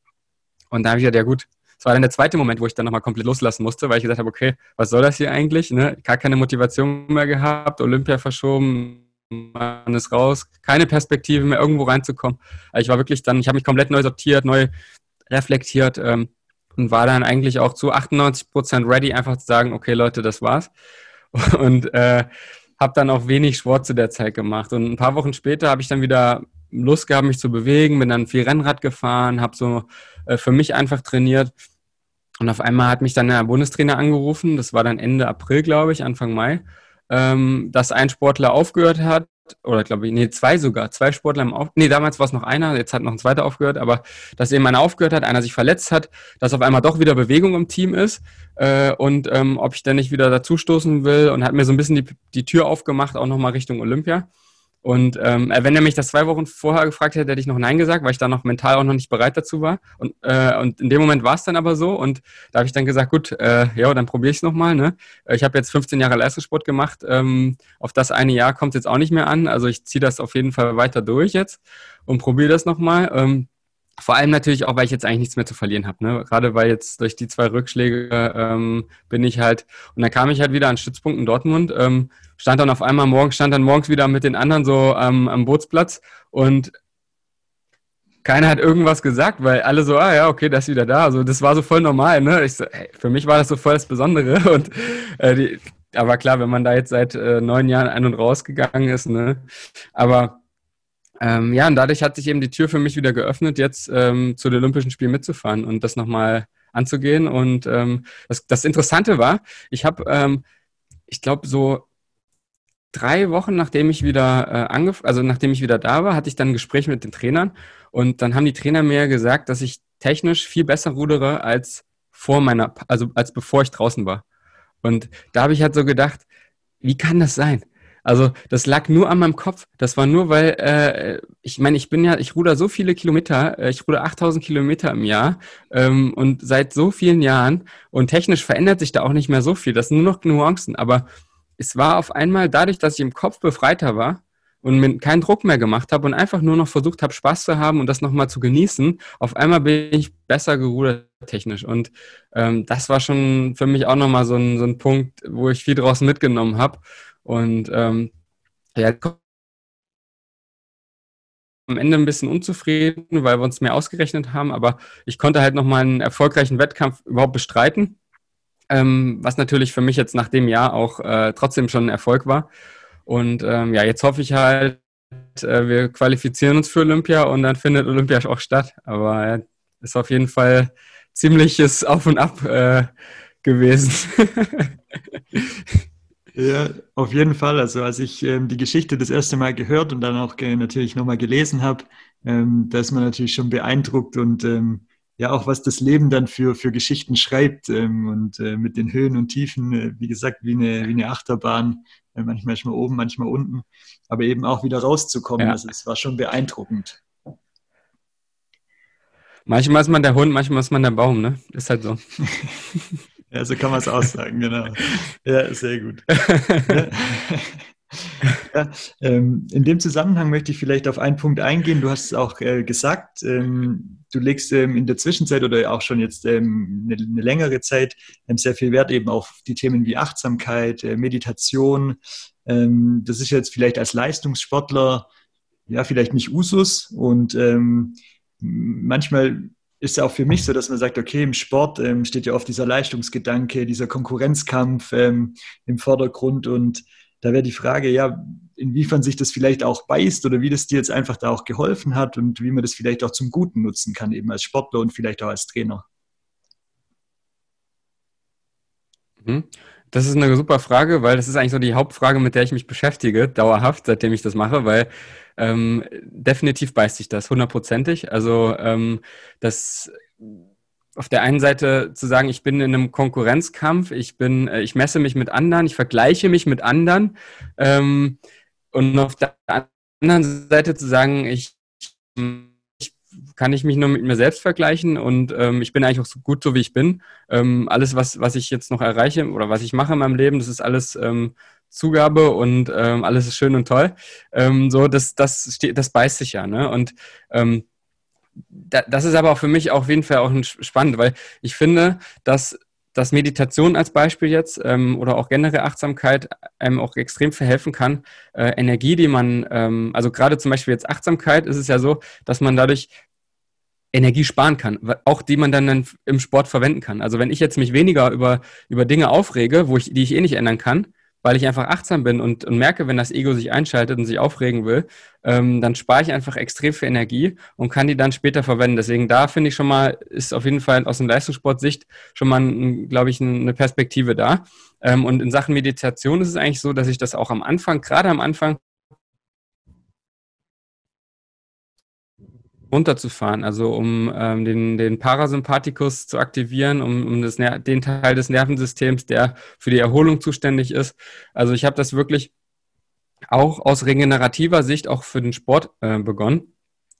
Und da habe ich gesagt, ja gut, das war dann der zweite Moment, wo ich dann nochmal komplett loslassen musste, weil ich gesagt habe, okay, was soll das hier eigentlich? Ne? Gar keine Motivation mehr gehabt, Olympia verschoben, man ist raus, keine Perspektive mehr irgendwo reinzukommen. Also ich war wirklich dann, ich habe mich komplett neu sortiert, neu reflektiert ähm, und war dann eigentlich auch zu 98 Prozent ready, einfach zu sagen, okay Leute, das war's. Und äh, habe dann auch wenig Sport zu der Zeit gemacht. Und ein paar Wochen später habe ich dann wieder Lust gehabt, mich zu bewegen, bin dann viel Rennrad gefahren, habe so äh, für mich einfach trainiert. Und auf einmal hat mich dann der Bundestrainer angerufen, das war dann Ende April, glaube ich, Anfang Mai, ähm, dass ein Sportler aufgehört hat, oder glaube ich, nee, zwei sogar, zwei Sportler im Auf, nee, damals war es noch einer, jetzt hat noch ein zweiter aufgehört, aber dass eben einer aufgehört hat, einer sich verletzt hat, dass auf einmal doch wieder Bewegung im Team ist äh, und ähm, ob ich denn nicht wieder dazustoßen will und hat mir so ein bisschen die, die Tür aufgemacht, auch nochmal Richtung Olympia. Und ähm, äh, wenn er mich das zwei Wochen vorher gefragt hätte, hätte ich noch Nein gesagt, weil ich da noch mental auch noch nicht bereit dazu war. Und, äh, und in dem Moment war es dann aber so. Und da habe ich dann gesagt, gut, äh, ja, dann probiere ich es nochmal. Ne? Ich habe jetzt 15 Jahre Leistungssport gemacht. Ähm, auf das eine Jahr kommt es jetzt auch nicht mehr an. Also ich ziehe das auf jeden Fall weiter durch jetzt und probiere das nochmal. Ähm, vor allem natürlich auch, weil ich jetzt eigentlich nichts mehr zu verlieren habe. Ne? Gerade weil jetzt durch die zwei Rückschläge ähm, bin ich halt, und dann kam ich halt wieder an Stützpunkt in Dortmund, ähm, stand dann auf einmal morgens, stand dann morgens wieder mit den anderen so ähm, am Bootsplatz und keiner hat irgendwas gesagt, weil alle so, ah ja, okay, das ist wieder da. Also das war so voll normal, ne? So, hey, für mich war das so voll das Besondere. Und äh, die, aber klar, wenn man da jetzt seit äh, neun Jahren ein- und rausgegangen ist, ne? Aber ähm, ja, und dadurch hat sich eben die Tür für mich wieder geöffnet, jetzt ähm, zu den Olympischen Spielen mitzufahren und das nochmal anzugehen. Und ähm, das, das Interessante war, ich habe, ähm, ich glaube, so drei Wochen, nachdem ich wieder äh, angef also nachdem ich wieder da war, hatte ich dann ein Gespräch mit den Trainern und dann haben die Trainer mir gesagt, dass ich technisch viel besser rudere als vor meiner, also als bevor ich draußen war. Und da habe ich halt so gedacht, wie kann das sein? Also das lag nur an meinem Kopf. Das war nur, weil äh, ich meine, ich bin ja, ich ruder so viele Kilometer, äh, ich ruder 8000 Kilometer im Jahr ähm, und seit so vielen Jahren und technisch verändert sich da auch nicht mehr so viel. Das sind nur noch Nuancen. Aber es war auf einmal dadurch, dass ich im Kopf befreiter war und mir keinen Druck mehr gemacht habe und einfach nur noch versucht habe, Spaß zu haben und das nochmal zu genießen, auf einmal bin ich besser gerudert technisch. Und ähm, das war schon für mich auch nochmal so ein, so ein Punkt, wo ich viel draus mitgenommen habe. Und ähm, ja, am Ende ein bisschen unzufrieden, weil wir uns mehr ausgerechnet haben, aber ich konnte halt nochmal einen erfolgreichen Wettkampf überhaupt bestreiten, ähm, was natürlich für mich jetzt nach dem Jahr auch äh, trotzdem schon ein Erfolg war. Und ähm, ja, jetzt hoffe ich halt, äh, wir qualifizieren uns für Olympia und dann findet Olympia auch statt. Aber ja, ist auf jeden Fall ziemliches Auf und Ab äh, gewesen. Ja, auf jeden Fall. Also als ich ähm, die Geschichte das erste Mal gehört und dann auch äh, natürlich nochmal gelesen habe, ähm, da ist man natürlich schon beeindruckt und ähm, ja auch was das Leben dann für, für Geschichten schreibt ähm, und äh, mit den Höhen und Tiefen, äh, wie gesagt, wie eine, wie eine Achterbahn, äh, manchmal oben, manchmal unten, aber eben auch wieder rauszukommen. Ja. Also es war schon beeindruckend. Manchmal ist man der Hund, manchmal ist man der Baum, ne? Ist halt so. Ja, so kann man es aussagen, genau. Ja, sehr gut. Ja, ähm, in dem Zusammenhang möchte ich vielleicht auf einen Punkt eingehen. Du hast es auch äh, gesagt, ähm, du legst ähm, in der Zwischenzeit oder auch schon jetzt ähm, eine, eine, längere Zeit ähm, sehr viel Wert eben auf die Themen wie Achtsamkeit, äh, Meditation. Ähm, das ist jetzt vielleicht als Leistungssportler ja vielleicht nicht Usus und manchmal ist ja auch für mich so, dass man sagt, okay, im Sport ähm, steht ja oft dieser Leistungsgedanke, dieser Konkurrenzkampf ähm, im Vordergrund und da wäre die Frage, ja, inwiefern sich das vielleicht auch beißt oder wie das dir jetzt einfach da auch geholfen hat und wie man das vielleicht auch zum Guten nutzen kann, eben als Sportler und vielleicht auch als Trainer. Mhm. Das ist eine super Frage, weil das ist eigentlich so die Hauptfrage, mit der ich mich beschäftige, dauerhaft, seitdem ich das mache, weil ähm, definitiv beißt sich das, hundertprozentig. Also ähm, das auf der einen Seite zu sagen, ich bin in einem Konkurrenzkampf, ich bin, äh, ich messe mich mit anderen, ich vergleiche mich mit anderen ähm, und auf der anderen Seite zu sagen, ich, ich kann ich mich nur mit mir selbst vergleichen und ähm, ich bin eigentlich auch so gut so wie ich bin. Ähm, alles, was, was ich jetzt noch erreiche oder was ich mache in meinem Leben, das ist alles ähm, Zugabe und ähm, alles ist schön und toll. Ähm, so, das, das, steht, das beißt sich ja. Ne? Und ähm, da, das ist aber auch für mich auf jeden Fall auch spannend, weil ich finde, dass dass Meditation als Beispiel jetzt ähm, oder auch generell Achtsamkeit einem auch extrem verhelfen kann. Äh, Energie, die man, ähm, also gerade zum Beispiel jetzt Achtsamkeit, ist es ja so, dass man dadurch Energie sparen kann, auch die man dann im Sport verwenden kann. Also wenn ich jetzt mich weniger über, über Dinge aufrege, wo ich, die ich eh nicht ändern kann, weil ich einfach achtsam bin und, und merke, wenn das Ego sich einschaltet und sich aufregen will, ähm, dann spare ich einfach extrem viel Energie und kann die dann später verwenden. Deswegen da finde ich schon mal, ist auf jeden Fall aus dem Leistungssportsicht schon mal, glaube ich, eine Perspektive da. Ähm, und in Sachen Meditation ist es eigentlich so, dass ich das auch am Anfang, gerade am Anfang, runterzufahren, also um ähm, den, den Parasympathikus zu aktivieren, um, um das, den Teil des Nervensystems, der für die Erholung zuständig ist. Also ich habe das wirklich auch aus regenerativer Sicht auch für den Sport äh, begonnen.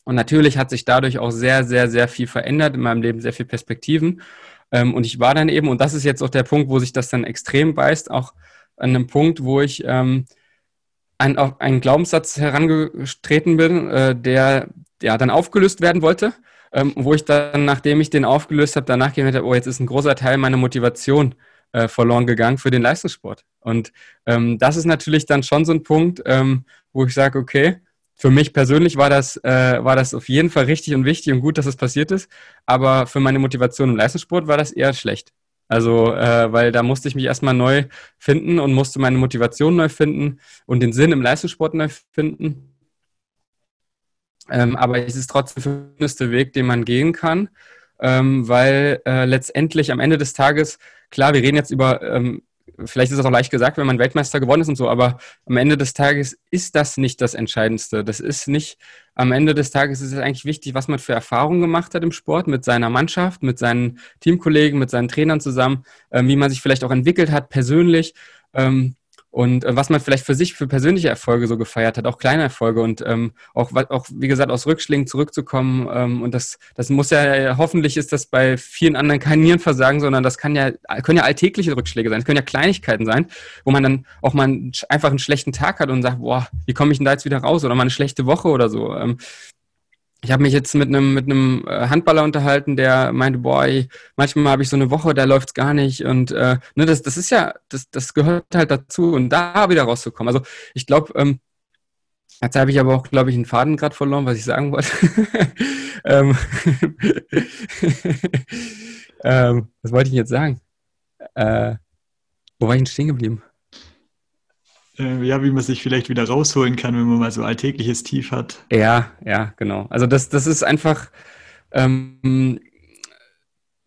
Und natürlich hat sich dadurch auch sehr, sehr, sehr viel verändert in meinem Leben, sehr viele Perspektiven. Ähm, und ich war dann eben, und das ist jetzt auch der Punkt, wo sich das dann extrem beißt, auch an einem Punkt, wo ich ähm, an, auf einen Glaubenssatz herangetreten bin, äh, der ja dann aufgelöst werden wollte, ähm, wo ich dann, nachdem ich den aufgelöst habe, danach gemerkt habe, oh, jetzt ist ein großer Teil meiner Motivation äh, verloren gegangen für den Leistungssport. Und ähm, das ist natürlich dann schon so ein Punkt, ähm, wo ich sage, okay, für mich persönlich war das, äh, war das auf jeden Fall richtig und wichtig und gut, dass es passiert ist. Aber für meine Motivation im Leistungssport war das eher schlecht. Also, äh, weil da musste ich mich erstmal neu finden und musste meine Motivation neu finden und den Sinn im Leistungssport neu finden. Ähm, aber es ist trotzdem der schönste Weg, den man gehen kann, ähm, weil äh, letztendlich am Ende des Tages, klar, wir reden jetzt über, ähm, vielleicht ist das auch leicht gesagt, wenn man Weltmeister gewonnen ist und so, aber am Ende des Tages ist das nicht das Entscheidendste. Das ist nicht, am Ende des Tages ist es eigentlich wichtig, was man für Erfahrungen gemacht hat im Sport mit seiner Mannschaft, mit seinen Teamkollegen, mit seinen Trainern zusammen, äh, wie man sich vielleicht auch entwickelt hat persönlich. Ähm, und äh, was man vielleicht für sich für persönliche Erfolge so gefeiert hat, auch kleine Erfolge und ähm, auch, auch, wie gesagt, aus Rückschlägen zurückzukommen. Ähm, und das, das muss ja, hoffentlich ist das bei vielen anderen kein Nierenversagen, sondern das kann ja, können ja alltägliche Rückschläge sein. Es können ja Kleinigkeiten sein, wo man dann auch mal einfach einen schlechten Tag hat und sagt, boah, wie komme ich denn da jetzt wieder raus? Oder mal eine schlechte Woche oder so. Ähm, ich habe mich jetzt mit einem mit einem äh, Handballer unterhalten, der meinte, boah, ey, manchmal habe ich so eine Woche, da läuft's gar nicht und äh, ne, das das ist ja das das gehört halt dazu und da wieder rauszukommen. Also ich glaube, ähm, jetzt habe ich aber auch, glaube ich, einen Faden gerade verloren, was ich sagen wollte. ähm, ähm, was wollte ich jetzt sagen? Äh, wo war ich denn stehen geblieben? Äh, ja, wie man sich vielleicht wieder rausholen kann, wenn man mal so alltägliches Tief hat. Ja, ja, genau. Also das, das ist einfach ähm,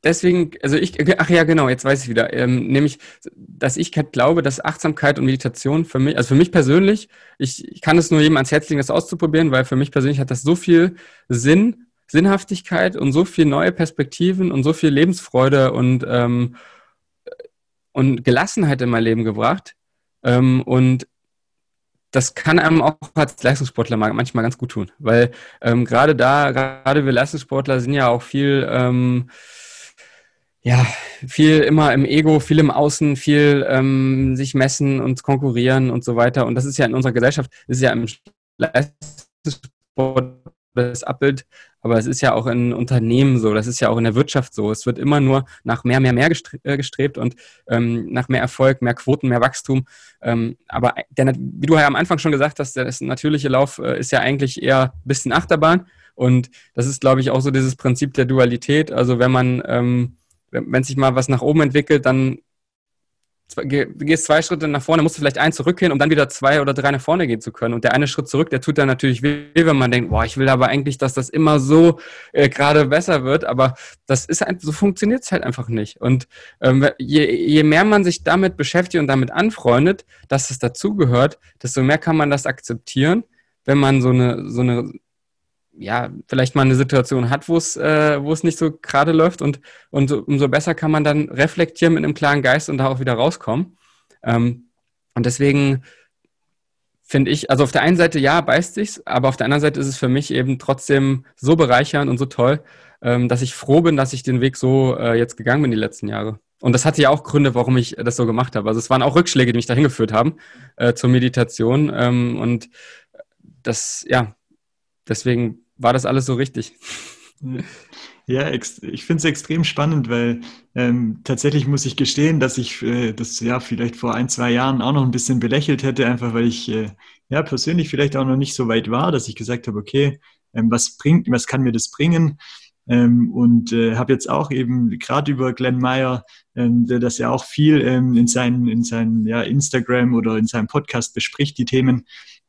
deswegen, also ich, ach ja, genau, jetzt weiß ich wieder, ähm, nämlich, dass ich halt glaube, dass Achtsamkeit und Meditation für mich, also für mich persönlich, ich, ich kann es nur jedem ans Herz legen, das auszuprobieren, weil für mich persönlich hat das so viel Sinn, Sinnhaftigkeit und so viel neue Perspektiven und so viel Lebensfreude und, ähm, und Gelassenheit in mein Leben gebracht, ähm, und das kann einem auch als Leistungssportler manchmal ganz gut tun, weil ähm, gerade da, gerade wir Leistungssportler sind ja auch viel, ähm, ja, viel immer im Ego, viel im Außen, viel ähm, sich messen und konkurrieren und so weiter. Und das ist ja in unserer Gesellschaft, ist ja im Leistungssport das Abbild aber es ist ja auch in Unternehmen so, das ist ja auch in der Wirtschaft so. Es wird immer nur nach mehr, mehr, mehr äh, gestrebt und ähm, nach mehr Erfolg, mehr Quoten, mehr Wachstum. Ähm, aber der, wie du ja am Anfang schon gesagt hast, der natürliche Lauf äh, ist ja eigentlich eher ein bisschen Achterbahn. Und das ist, glaube ich, auch so dieses Prinzip der Dualität. Also wenn man, ähm, wenn sich mal was nach oben entwickelt, dann du gehst zwei Schritte nach vorne, musst du vielleicht einen zurückgehen, um dann wieder zwei oder drei nach vorne gehen zu können. Und der eine Schritt zurück, der tut dann natürlich weh, wenn man denkt, boah, ich will aber eigentlich, dass das immer so äh, gerade besser wird. Aber das ist ein, so funktioniert es halt einfach nicht. Und ähm, je, je mehr man sich damit beschäftigt und damit anfreundet, dass es dazugehört, desto mehr kann man das akzeptieren, wenn man so eine, so eine ja, vielleicht mal eine Situation hat, wo es, äh, wo es nicht so gerade läuft und, und umso besser kann man dann reflektieren mit einem klaren Geist und da auch wieder rauskommen. Ähm, und deswegen finde ich, also auf der einen Seite ja, beißt sich's, aber auf der anderen Seite ist es für mich eben trotzdem so bereichernd und so toll, ähm, dass ich froh bin, dass ich den Weg so äh, jetzt gegangen bin die letzten Jahre. Und das hatte ja auch Gründe, warum ich das so gemacht habe. Also es waren auch Rückschläge, die mich dahin geführt haben äh, zur Meditation. Ähm, und das, ja, deswegen war das alles so richtig? Ja, ich finde es extrem spannend, weil ähm, tatsächlich muss ich gestehen, dass ich äh, das ja vielleicht vor ein, zwei Jahren auch noch ein bisschen belächelt hätte, einfach weil ich äh, ja persönlich vielleicht auch noch nicht so weit war, dass ich gesagt habe, okay, ähm, was bringt, was kann mir das bringen? ähm, und äh, habe jetzt auch eben gerade über Glenn Meyer, ähm, der das ja auch viel ähm, in seinen, in seinen ja, Instagram oder in seinem Podcast bespricht, die Themen,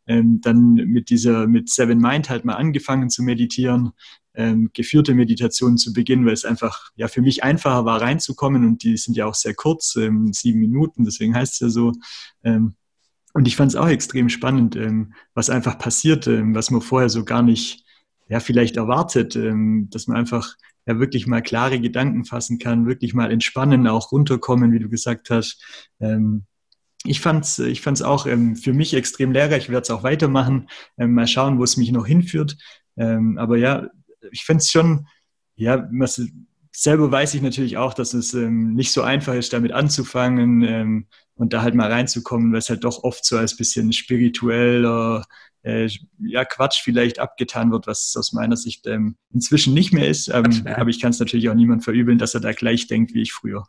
ähm, dann mit dieser, mit Seven Mind halt mal angefangen zu meditieren, ähm, geführte Meditationen zu beginnen, weil es einfach ja für mich einfacher war reinzukommen und die sind ja auch sehr kurz, ähm, sieben Minuten, deswegen heißt es ja so. Ähm, und ich fand es auch extrem spannend, ähm, was einfach passiert, ähm, was man vorher so gar nicht, ja, vielleicht erwartet, ähm, dass man einfach ja wirklich mal klare Gedanken fassen kann, wirklich mal entspannen, auch runterkommen, wie du gesagt hast. Ähm, ich fand's, ich fand's auch ähm, für mich extrem lehrreich. Ich werde es auch weitermachen. Ähm, mal schauen, wo es mich noch hinführt. Ähm, aber ja, ich finde es schon, ja, was, selber weiß ich natürlich auch, dass es ähm, nicht so einfach ist, damit anzufangen ähm, und da halt mal reinzukommen, weil es halt doch oft so als bisschen spiritueller äh, ja, Quatsch vielleicht abgetan wird, was aus meiner Sicht ähm, inzwischen nicht mehr ist. Aber ich kann es natürlich auch niemand verübeln, dass er da gleich denkt wie ich früher.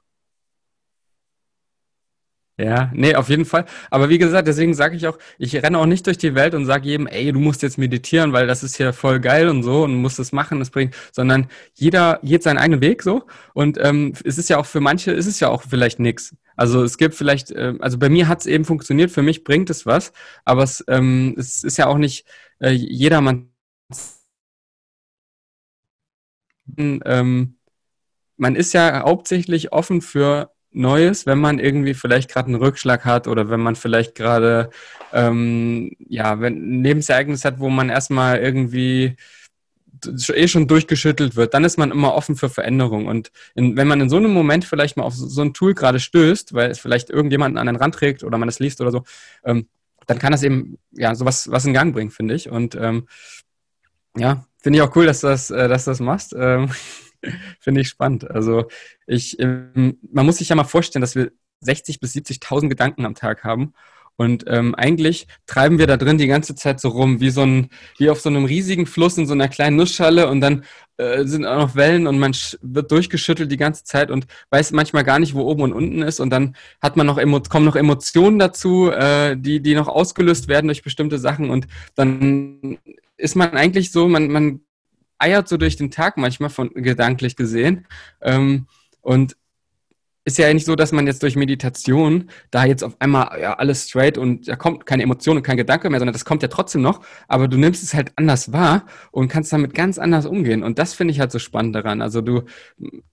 Ja, nee, auf jeden Fall. Aber wie gesagt, deswegen sage ich auch, ich renne auch nicht durch die Welt und sage jedem, ey, du musst jetzt meditieren, weil das ist hier voll geil und so und musst es machen, das bringt, sondern jeder geht seinen eigenen Weg so. Und ähm, es ist ja auch für manche, ist es ja auch vielleicht nix. Also es gibt vielleicht, äh, also bei mir hat es eben funktioniert, für mich bringt es was, aber es, ähm, es ist ja auch nicht äh, jedermann. Ähm, man ist ja hauptsächlich offen für Neues, wenn man irgendwie vielleicht gerade einen Rückschlag hat oder wenn man vielleicht gerade ähm, ja, wenn ein Lebensereignis hat, wo man erstmal irgendwie eh schon durchgeschüttelt wird, dann ist man immer offen für Veränderung. Und in, wenn man in so einem Moment vielleicht mal auf so, ein Tool gerade stößt, weil es vielleicht irgendjemanden an den Rand trägt oder man es liest oder so, ähm, dann kann das eben ja sowas was in Gang bringen, finde ich. Und ähm, ja, finde ich auch cool, dass du das, äh, dass das machst. Ähm, Finde ich spannend. Also ich, ähm, man muss sich ja mal vorstellen, dass wir 60 bis 70.000 Gedanken am Tag haben. Und ähm, eigentlich treiben wir da drin die ganze Zeit so rum, wie so ein, wie auf so einem riesigen Fluss in so einer kleinen Nussschale und dann äh, sind auch noch Wellen und man wird durchgeschüttelt die ganze Zeit und weiß manchmal gar nicht, wo oben und unten ist. Und dann hat man noch kommen noch Emotionen dazu, äh, die, die noch ausgelöst werden durch bestimmte Sachen. Und dann ist man eigentlich so, man, man eiert so durch den Tag manchmal von gedanklich gesehen. Ähm, und ist ja nicht so, dass man jetzt durch Meditation da jetzt auf einmal ja, alles straight und da kommt keine Emotion und kein Gedanke mehr, sondern das kommt ja trotzdem noch, aber du nimmst es halt anders wahr und kannst damit ganz anders umgehen. Und das finde ich halt so spannend daran. Also du,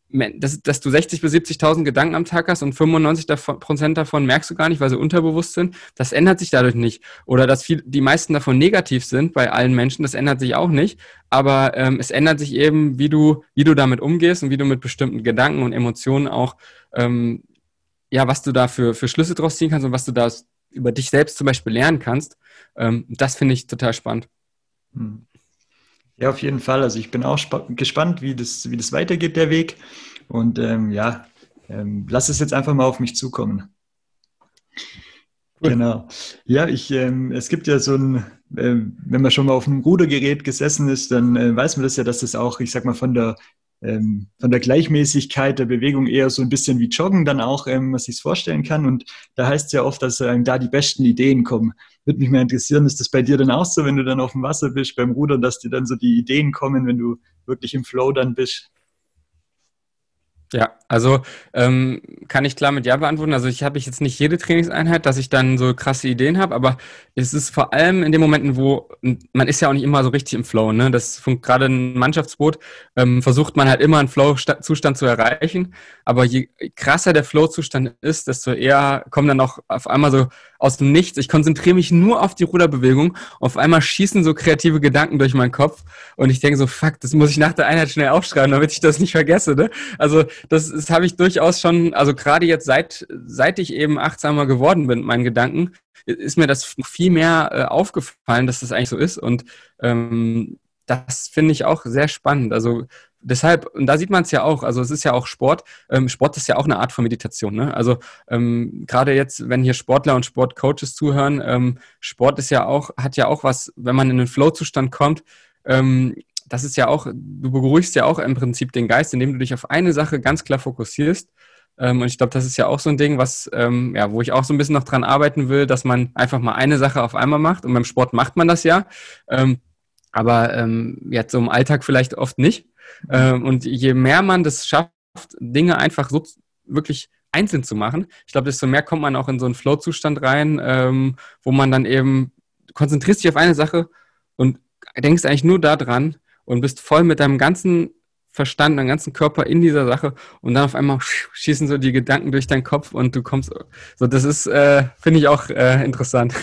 dass, dass du 60.000 bis 70.000 Gedanken am Tag hast und 95 Prozent davon merkst du gar nicht, weil sie unterbewusst sind, das ändert sich dadurch nicht. Oder dass viel, die meisten davon negativ sind bei allen Menschen, das ändert sich auch nicht. Aber ähm, es ändert sich eben, wie du, wie du damit umgehst und wie du mit bestimmten Gedanken und Emotionen auch, ähm, ja, was du da für, für Schlüsse draus ziehen kannst und was du da über dich selbst zum Beispiel lernen kannst. Ähm, das finde ich total spannend. Hm. Ja, auf jeden Fall. Also ich bin auch gespannt, wie das, wie das weitergeht, der Weg. Und ähm, ja, ähm, lass es jetzt einfach mal auf mich zukommen. Cool. Genau. Ja, ich, ähm, es gibt ja so ein, äh, wenn man schon mal auf einem Rudergerät gesessen ist, dann äh, weiß man das ja, dass das auch, ich sag mal, von der ähm, von der Gleichmäßigkeit der Bewegung eher so ein bisschen wie Joggen dann auch, ähm, was ich vorstellen kann. Und da heißt es ja oft, dass ähm, da die besten Ideen kommen. Würde mich mal interessieren, ist das bei dir dann auch so, wenn du dann auf dem Wasser bist beim Rudern, dass dir dann so die Ideen kommen, wenn du wirklich im Flow dann bist? Ja, also ähm, kann ich klar mit Ja beantworten. Also ich habe ich jetzt nicht jede Trainingseinheit, dass ich dann so krasse Ideen habe, aber es ist vor allem in den Momenten, wo man ist ja auch nicht immer so richtig im Flow. Ne? Das gerade ein Mannschaftsboot ähm, versucht man halt immer einen Flow-Zustand zu erreichen. Aber je krasser der Flow-Zustand ist, desto eher kommen dann auch auf einmal so aus dem Nichts. Ich konzentriere mich nur auf die Ruderbewegung. Auf einmal schießen so kreative Gedanken durch meinen Kopf und ich denke so, fuck, das muss ich nach der Einheit schnell aufschreiben, damit ich das nicht vergesse. Ne? Also das, das habe ich durchaus schon, also gerade jetzt seit, seit ich eben achtsamer geworden bin, meinen Gedanken, ist mir das viel mehr äh, aufgefallen, dass das eigentlich so ist. Und ähm, das finde ich auch sehr spannend. Also deshalb, und da sieht man es ja auch, also es ist ja auch Sport. Ähm, Sport ist ja auch eine Art von Meditation. Ne? Also ähm, gerade jetzt, wenn hier Sportler und Sportcoaches zuhören, ähm, Sport ist ja auch, hat ja auch was, wenn man in den Flow-Zustand kommt, ähm, das ist ja auch, du beruhigst ja auch im Prinzip den Geist, indem du dich auf eine Sache ganz klar fokussierst. Ähm, und ich glaube, das ist ja auch so ein Ding, was, ähm, ja, wo ich auch so ein bisschen noch dran arbeiten will, dass man einfach mal eine Sache auf einmal macht. Und beim Sport macht man das ja. Ähm, aber ähm, jetzt so im Alltag vielleicht oft nicht. Ähm, und je mehr man das schafft, Dinge einfach so wirklich einzeln zu machen, ich glaube, desto mehr kommt man auch in so einen Flow-Zustand rein, ähm, wo man dann eben konzentrierst dich auf eine Sache und denkst eigentlich nur daran und bist voll mit deinem ganzen Verstand, deinem ganzen Körper in dieser Sache und dann auf einmal schießen so die Gedanken durch deinen Kopf und du kommst. So, das ist, äh, finde ich auch äh, interessant.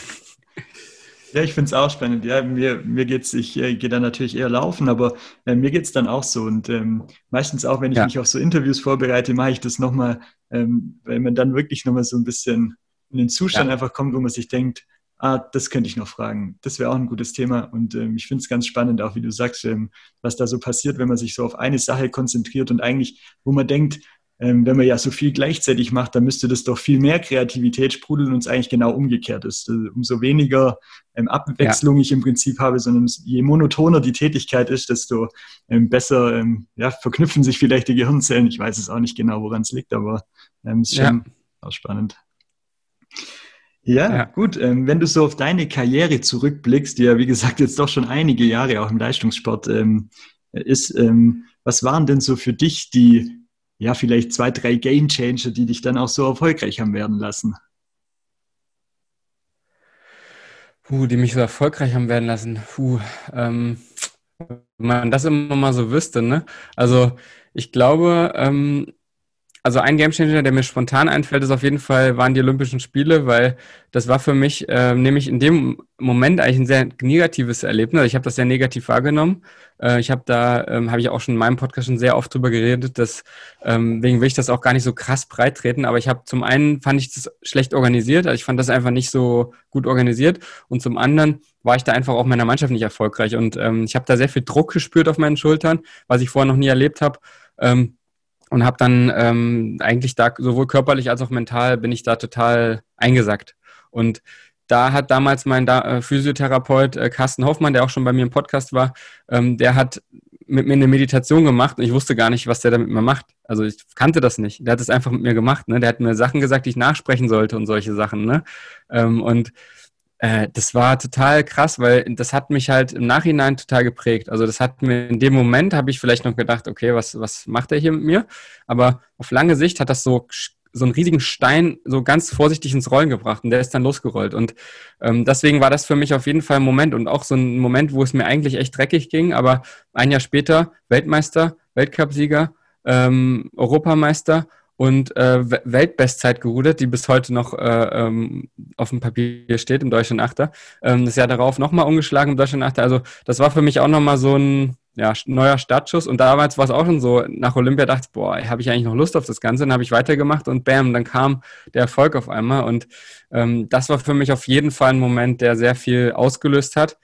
Ja, ich finde es auch spannend. Ja, mir, mir geht's, ich äh, gehe dann natürlich eher laufen, aber äh, mir es dann auch so. Und ähm, meistens auch, wenn ich ja. mich auf so Interviews vorbereite, mache ich das nochmal, ähm, weil man dann wirklich nochmal so ein bisschen in den Zustand ja. einfach kommt, wo man sich denkt, ah, das könnte ich noch fragen. Das wäre auch ein gutes Thema. Und ähm, ich finde es ganz spannend, auch wie du sagst, ähm, was da so passiert, wenn man sich so auf eine Sache konzentriert und eigentlich, wo man denkt, ähm, wenn man ja so viel gleichzeitig macht, dann müsste das doch viel mehr Kreativität sprudeln und es eigentlich genau umgekehrt ist. Also, umso weniger ähm, Abwechslung ja. ich im Prinzip habe, sondern je monotoner die Tätigkeit ist, desto ähm, besser ähm, ja, verknüpfen sich vielleicht die Gehirnzellen. Ich weiß es auch nicht genau, woran es liegt, aber ähm, ist schon ja. auch spannend. Ja, ja. gut. Ähm, wenn du so auf deine Karriere zurückblickst, die ja, wie gesagt, jetzt doch schon einige Jahre auch im Leistungssport ähm, ist, ähm, was waren denn so für dich die, ja, vielleicht zwei, drei Game Changer, die dich dann auch so erfolgreich haben werden lassen? Puh, die mich so erfolgreich haben werden lassen. Puh, ähm, wenn man das immer mal so wüsste, ne? Also, ich glaube, ähm, also ein Gamechanger, der mir spontan einfällt, ist auf jeden Fall, waren die Olympischen Spiele, weil das war für mich äh, nämlich in dem Moment eigentlich ein sehr negatives Erlebnis. Also ich habe das sehr negativ wahrgenommen. Äh, ich habe da, ähm, habe ich auch schon in meinem Podcast schon sehr oft drüber geredet, dass ähm, wegen will ich das auch gar nicht so krass breit treten, aber ich habe zum einen fand ich das schlecht organisiert, also ich fand das einfach nicht so gut organisiert und zum anderen war ich da einfach auch meiner Mannschaft nicht erfolgreich und ähm, ich habe da sehr viel Druck gespürt auf meinen Schultern, was ich vorher noch nie erlebt habe. Ähm, und habe dann ähm, eigentlich da sowohl körperlich als auch mental bin ich da total eingesackt. Und da hat damals mein da äh, Physiotherapeut äh, Carsten Hoffmann, der auch schon bei mir im Podcast war, ähm, der hat mit mir eine Meditation gemacht und ich wusste gar nicht, was der damit mir macht. Also ich kannte das nicht. Der hat es einfach mit mir gemacht. Ne? Der hat mir Sachen gesagt, die ich nachsprechen sollte und solche Sachen. Ne? Ähm, und äh, das war total krass, weil das hat mich halt im Nachhinein total geprägt. Also das hat mir in dem Moment habe ich vielleicht noch gedacht, okay, was, was macht er hier mit mir? Aber auf lange Sicht hat das so so einen riesigen Stein so ganz vorsichtig ins Rollen gebracht und der ist dann losgerollt. Und ähm, deswegen war das für mich auf jeden Fall ein Moment und auch so ein Moment, wo es mir eigentlich echt dreckig ging, aber ein Jahr später Weltmeister, Weltcupsieger, ähm, Europameister und äh, Weltbestzeit gerudert, die bis heute noch äh, ähm, auf dem Papier steht, im Deutschen Achter. Ähm, das Jahr darauf nochmal umgeschlagen im Deutschen Achter. Also das war für mich auch nochmal so ein ja, neuer Startschuss. Und damals war es auch schon so, nach Olympia dachte ich, boah, habe ich eigentlich noch Lust auf das Ganze? Dann habe ich weitergemacht und bam, dann kam der Erfolg auf einmal. Und ähm, das war für mich auf jeden Fall ein Moment, der sehr viel ausgelöst hat.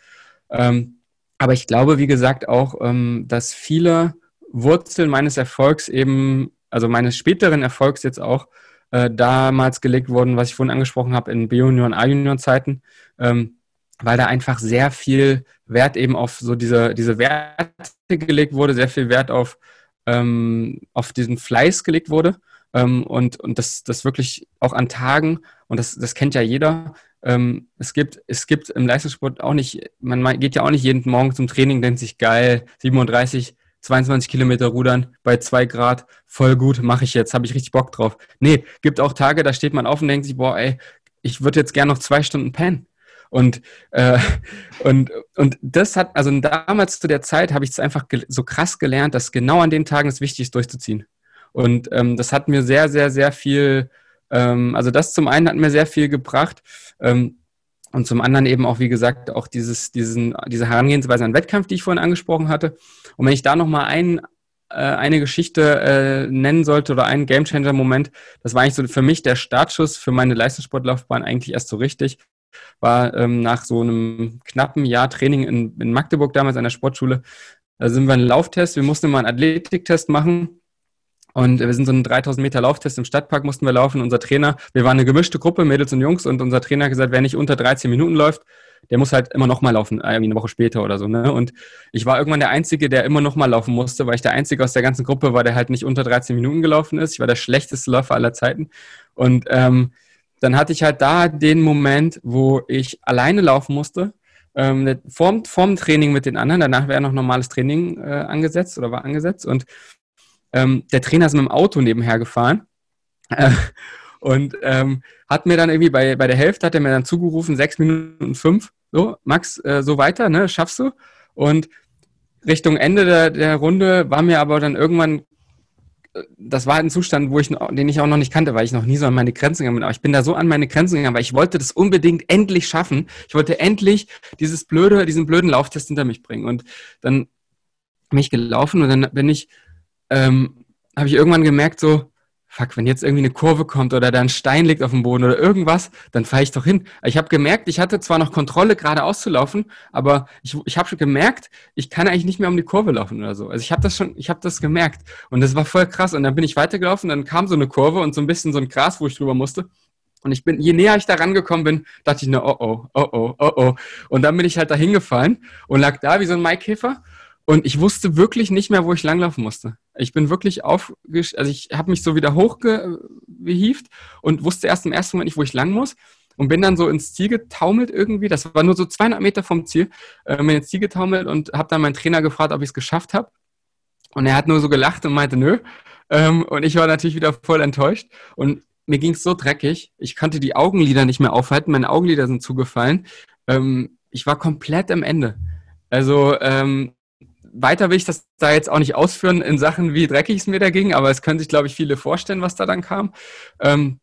Ähm, aber ich glaube, wie gesagt, auch, ähm, dass viele Wurzeln meines Erfolgs eben also meines späteren Erfolgs jetzt auch, äh, damals gelegt wurden, was ich vorhin angesprochen habe, in B-Union, und A-Union-Zeiten, ähm, weil da einfach sehr viel Wert eben auf so diese, diese Werte gelegt wurde, sehr viel Wert auf, ähm, auf diesen Fleiß gelegt wurde. Ähm, und und das, das wirklich auch an Tagen, und das, das kennt ja jeder, ähm, es, gibt, es gibt im Leistungssport auch nicht, man geht ja auch nicht jeden Morgen zum Training, denkt sich geil, 37 22 Kilometer rudern bei zwei Grad, voll gut, mache ich jetzt, habe ich richtig Bock drauf. Nee, gibt auch Tage, da steht man auf und denkt sich, boah, ey, ich würde jetzt gerne noch zwei Stunden pennen. Und, äh, und, und das hat, also damals zu der Zeit habe ich es einfach so krass gelernt, dass genau an den Tagen es wichtig ist, durchzuziehen. Und ähm, das hat mir sehr, sehr, sehr viel, ähm, also das zum einen hat mir sehr viel gebracht. Ähm, und zum anderen eben auch, wie gesagt, auch dieses, diesen, diese Herangehensweise an Wettkampf, die ich vorhin angesprochen hatte. Und wenn ich da nochmal ein, äh, eine Geschichte äh, nennen sollte oder einen Gamechanger-Moment, das war eigentlich so für mich der Startschuss für meine Leistungssportlaufbahn eigentlich erst so richtig. War ähm, nach so einem knappen Jahr Training in, in Magdeburg damals an der Sportschule. Da sind wir einen Lauftest, wir mussten mal einen Athletiktest machen und wir sind so einen 3000 Meter Lauftest im Stadtpark mussten wir laufen. Unser Trainer, wir waren eine gemischte Gruppe, Mädels und Jungs, und unser Trainer hat gesagt, wer nicht unter 13 Minuten läuft, der muss halt immer noch mal laufen, äh, irgendwie eine Woche später oder so. Ne? Und ich war irgendwann der Einzige, der immer noch mal laufen musste, weil ich der Einzige aus der ganzen Gruppe war, der halt nicht unter 13 Minuten gelaufen ist. Ich war der schlechteste Läufer aller Zeiten. Und ähm, dann hatte ich halt da den Moment, wo ich alleine laufen musste ähm, vorm, vorm Training mit den anderen. Danach wäre noch normales Training äh, angesetzt oder war angesetzt. Und ähm, der Trainer ist mit dem Auto nebenher gefahren. Äh, und ähm, hat mir dann irgendwie bei, bei der Hälfte hat er mir dann zugerufen, sechs Minuten fünf. So, Max, äh, so weiter, ne? Schaffst du? Und Richtung Ende der, der Runde war mir aber dann irgendwann das war ein Zustand, wo ich, den ich auch noch nicht kannte, weil ich noch nie so an meine Grenzen gegangen bin. Aber ich bin da so an meine Grenzen gegangen, weil ich wollte das unbedingt endlich schaffen. Ich wollte endlich dieses blöde, diesen blöden Lauftest hinter mich bringen. Und dann bin ich gelaufen und dann bin ich, ähm, habe ich irgendwann gemerkt, so, fuck, wenn jetzt irgendwie eine Kurve kommt oder da ein Stein liegt auf dem Boden oder irgendwas, dann fahre ich doch hin. Ich habe gemerkt, ich hatte zwar noch Kontrolle, gerade auszulaufen, aber ich, ich habe schon gemerkt, ich kann eigentlich nicht mehr um die Kurve laufen oder so. Also ich habe das schon, ich habe das gemerkt und das war voll krass. Und dann bin ich weitergelaufen, dann kam so eine Kurve und so ein bisschen so ein Gras, wo ich drüber musste. Und ich bin, je näher ich da rangekommen bin, dachte ich nur, oh oh, oh oh, oh oh. Und dann bin ich halt da hingefallen und lag da wie so ein Maikäfer und ich wusste wirklich nicht mehr, wo ich langlaufen musste. Ich bin wirklich auf, also ich habe mich so wieder hochgehieft und wusste erst im ersten Moment nicht, wo ich lang muss. Und bin dann so ins Ziel getaumelt irgendwie. Das war nur so 200 Meter vom Ziel. Äh, bin ins Ziel getaumelt und habe dann meinen Trainer gefragt, ob ich es geschafft habe. Und er hat nur so gelacht und meinte, nö. Ähm, und ich war natürlich wieder voll enttäuscht. Und mir ging es so dreckig. Ich konnte die Augenlider nicht mehr aufhalten. Meine Augenlider sind zugefallen. Ähm, ich war komplett am Ende. Also ähm, weiter will ich das da jetzt auch nicht ausführen in Sachen, wie dreckig es mir da ging, aber es können sich, glaube ich, viele vorstellen, was da dann kam. Ähm,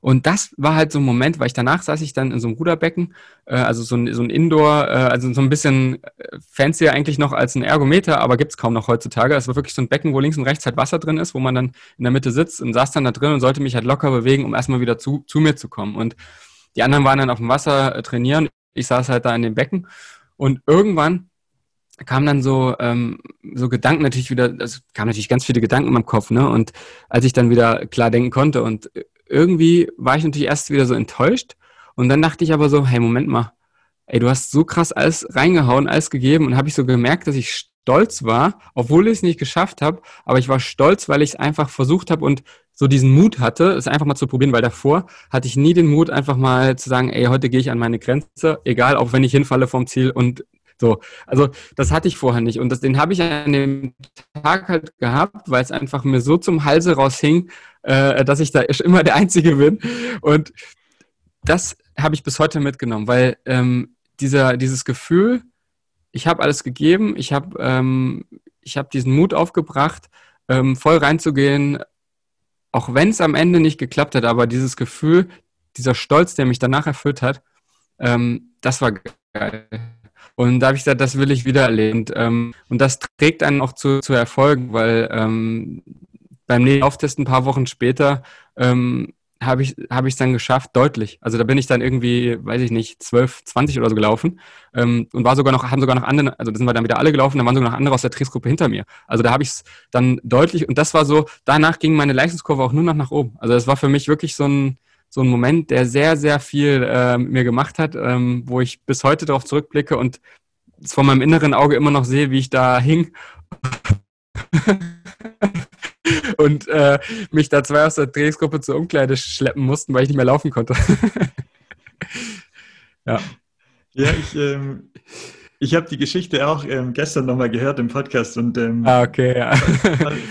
und das war halt so ein Moment, weil ich danach saß ich dann in so einem Ruderbecken, äh, also so ein, so ein Indoor, äh, also so ein bisschen äh, fancier eigentlich noch als ein Ergometer, aber gibt es kaum noch heutzutage. Es war wirklich so ein Becken, wo links und rechts halt Wasser drin ist, wo man dann in der Mitte sitzt und saß dann da drin und sollte mich halt locker bewegen, um erstmal wieder zu, zu mir zu kommen. Und die anderen waren dann auf dem Wasser äh, trainieren. Ich saß halt da in dem Becken und irgendwann kamen dann so, ähm, so Gedanken natürlich wieder, es kamen natürlich ganz viele Gedanken in meinem Kopf, ne? Und als ich dann wieder klar denken konnte und irgendwie war ich natürlich erst wieder so enttäuscht und dann dachte ich aber so, hey, Moment mal, ey, du hast so krass alles reingehauen, alles gegeben und habe ich so gemerkt, dass ich stolz war, obwohl ich es nicht geschafft habe, aber ich war stolz, weil ich es einfach versucht habe und so diesen Mut hatte, es einfach mal zu probieren, weil davor hatte ich nie den Mut, einfach mal zu sagen, ey, heute gehe ich an meine Grenze, egal, auch wenn ich hinfalle vom Ziel und so, also das hatte ich vorher nicht. Und das, den habe ich an dem Tag halt gehabt, weil es einfach mir so zum Halse raushing, äh, dass ich da immer der Einzige bin. Und das habe ich bis heute mitgenommen, weil ähm, dieser, dieses Gefühl, ich habe alles gegeben, ich habe ähm, hab diesen Mut aufgebracht, ähm, voll reinzugehen, auch wenn es am Ende nicht geklappt hat, aber dieses Gefühl, dieser Stolz, der mich danach erfüllt hat, ähm, das war geil. Und da habe ich gesagt, das will ich wieder erleben. Und, ähm, und das trägt einen auch zu, zu Erfolgen, weil ähm, beim Auftest ein paar Wochen später ähm, habe ich es dann geschafft, deutlich. Also da bin ich dann irgendwie, weiß ich nicht, 12, 20 oder so gelaufen ähm, und war sogar noch, haben sogar noch andere, also da sind wir dann wieder alle gelaufen, da waren sogar noch andere aus der Trainingsgruppe hinter mir. Also da habe ich es dann deutlich und das war so, danach ging meine Leistungskurve auch nur noch nach oben. Also das war für mich wirklich so ein, so ein Moment, der sehr, sehr viel äh, mit mir gemacht hat, ähm, wo ich bis heute darauf zurückblicke und es von meinem inneren Auge immer noch sehe, wie ich da hing. und äh, mich da zwei aus der Trainingsgruppe zur Umkleide schleppen mussten, weil ich nicht mehr laufen konnte. ja. Ja, ich, ähm, ich habe die Geschichte auch ähm, gestern nochmal gehört im Podcast und ähm, ah, okay, ja.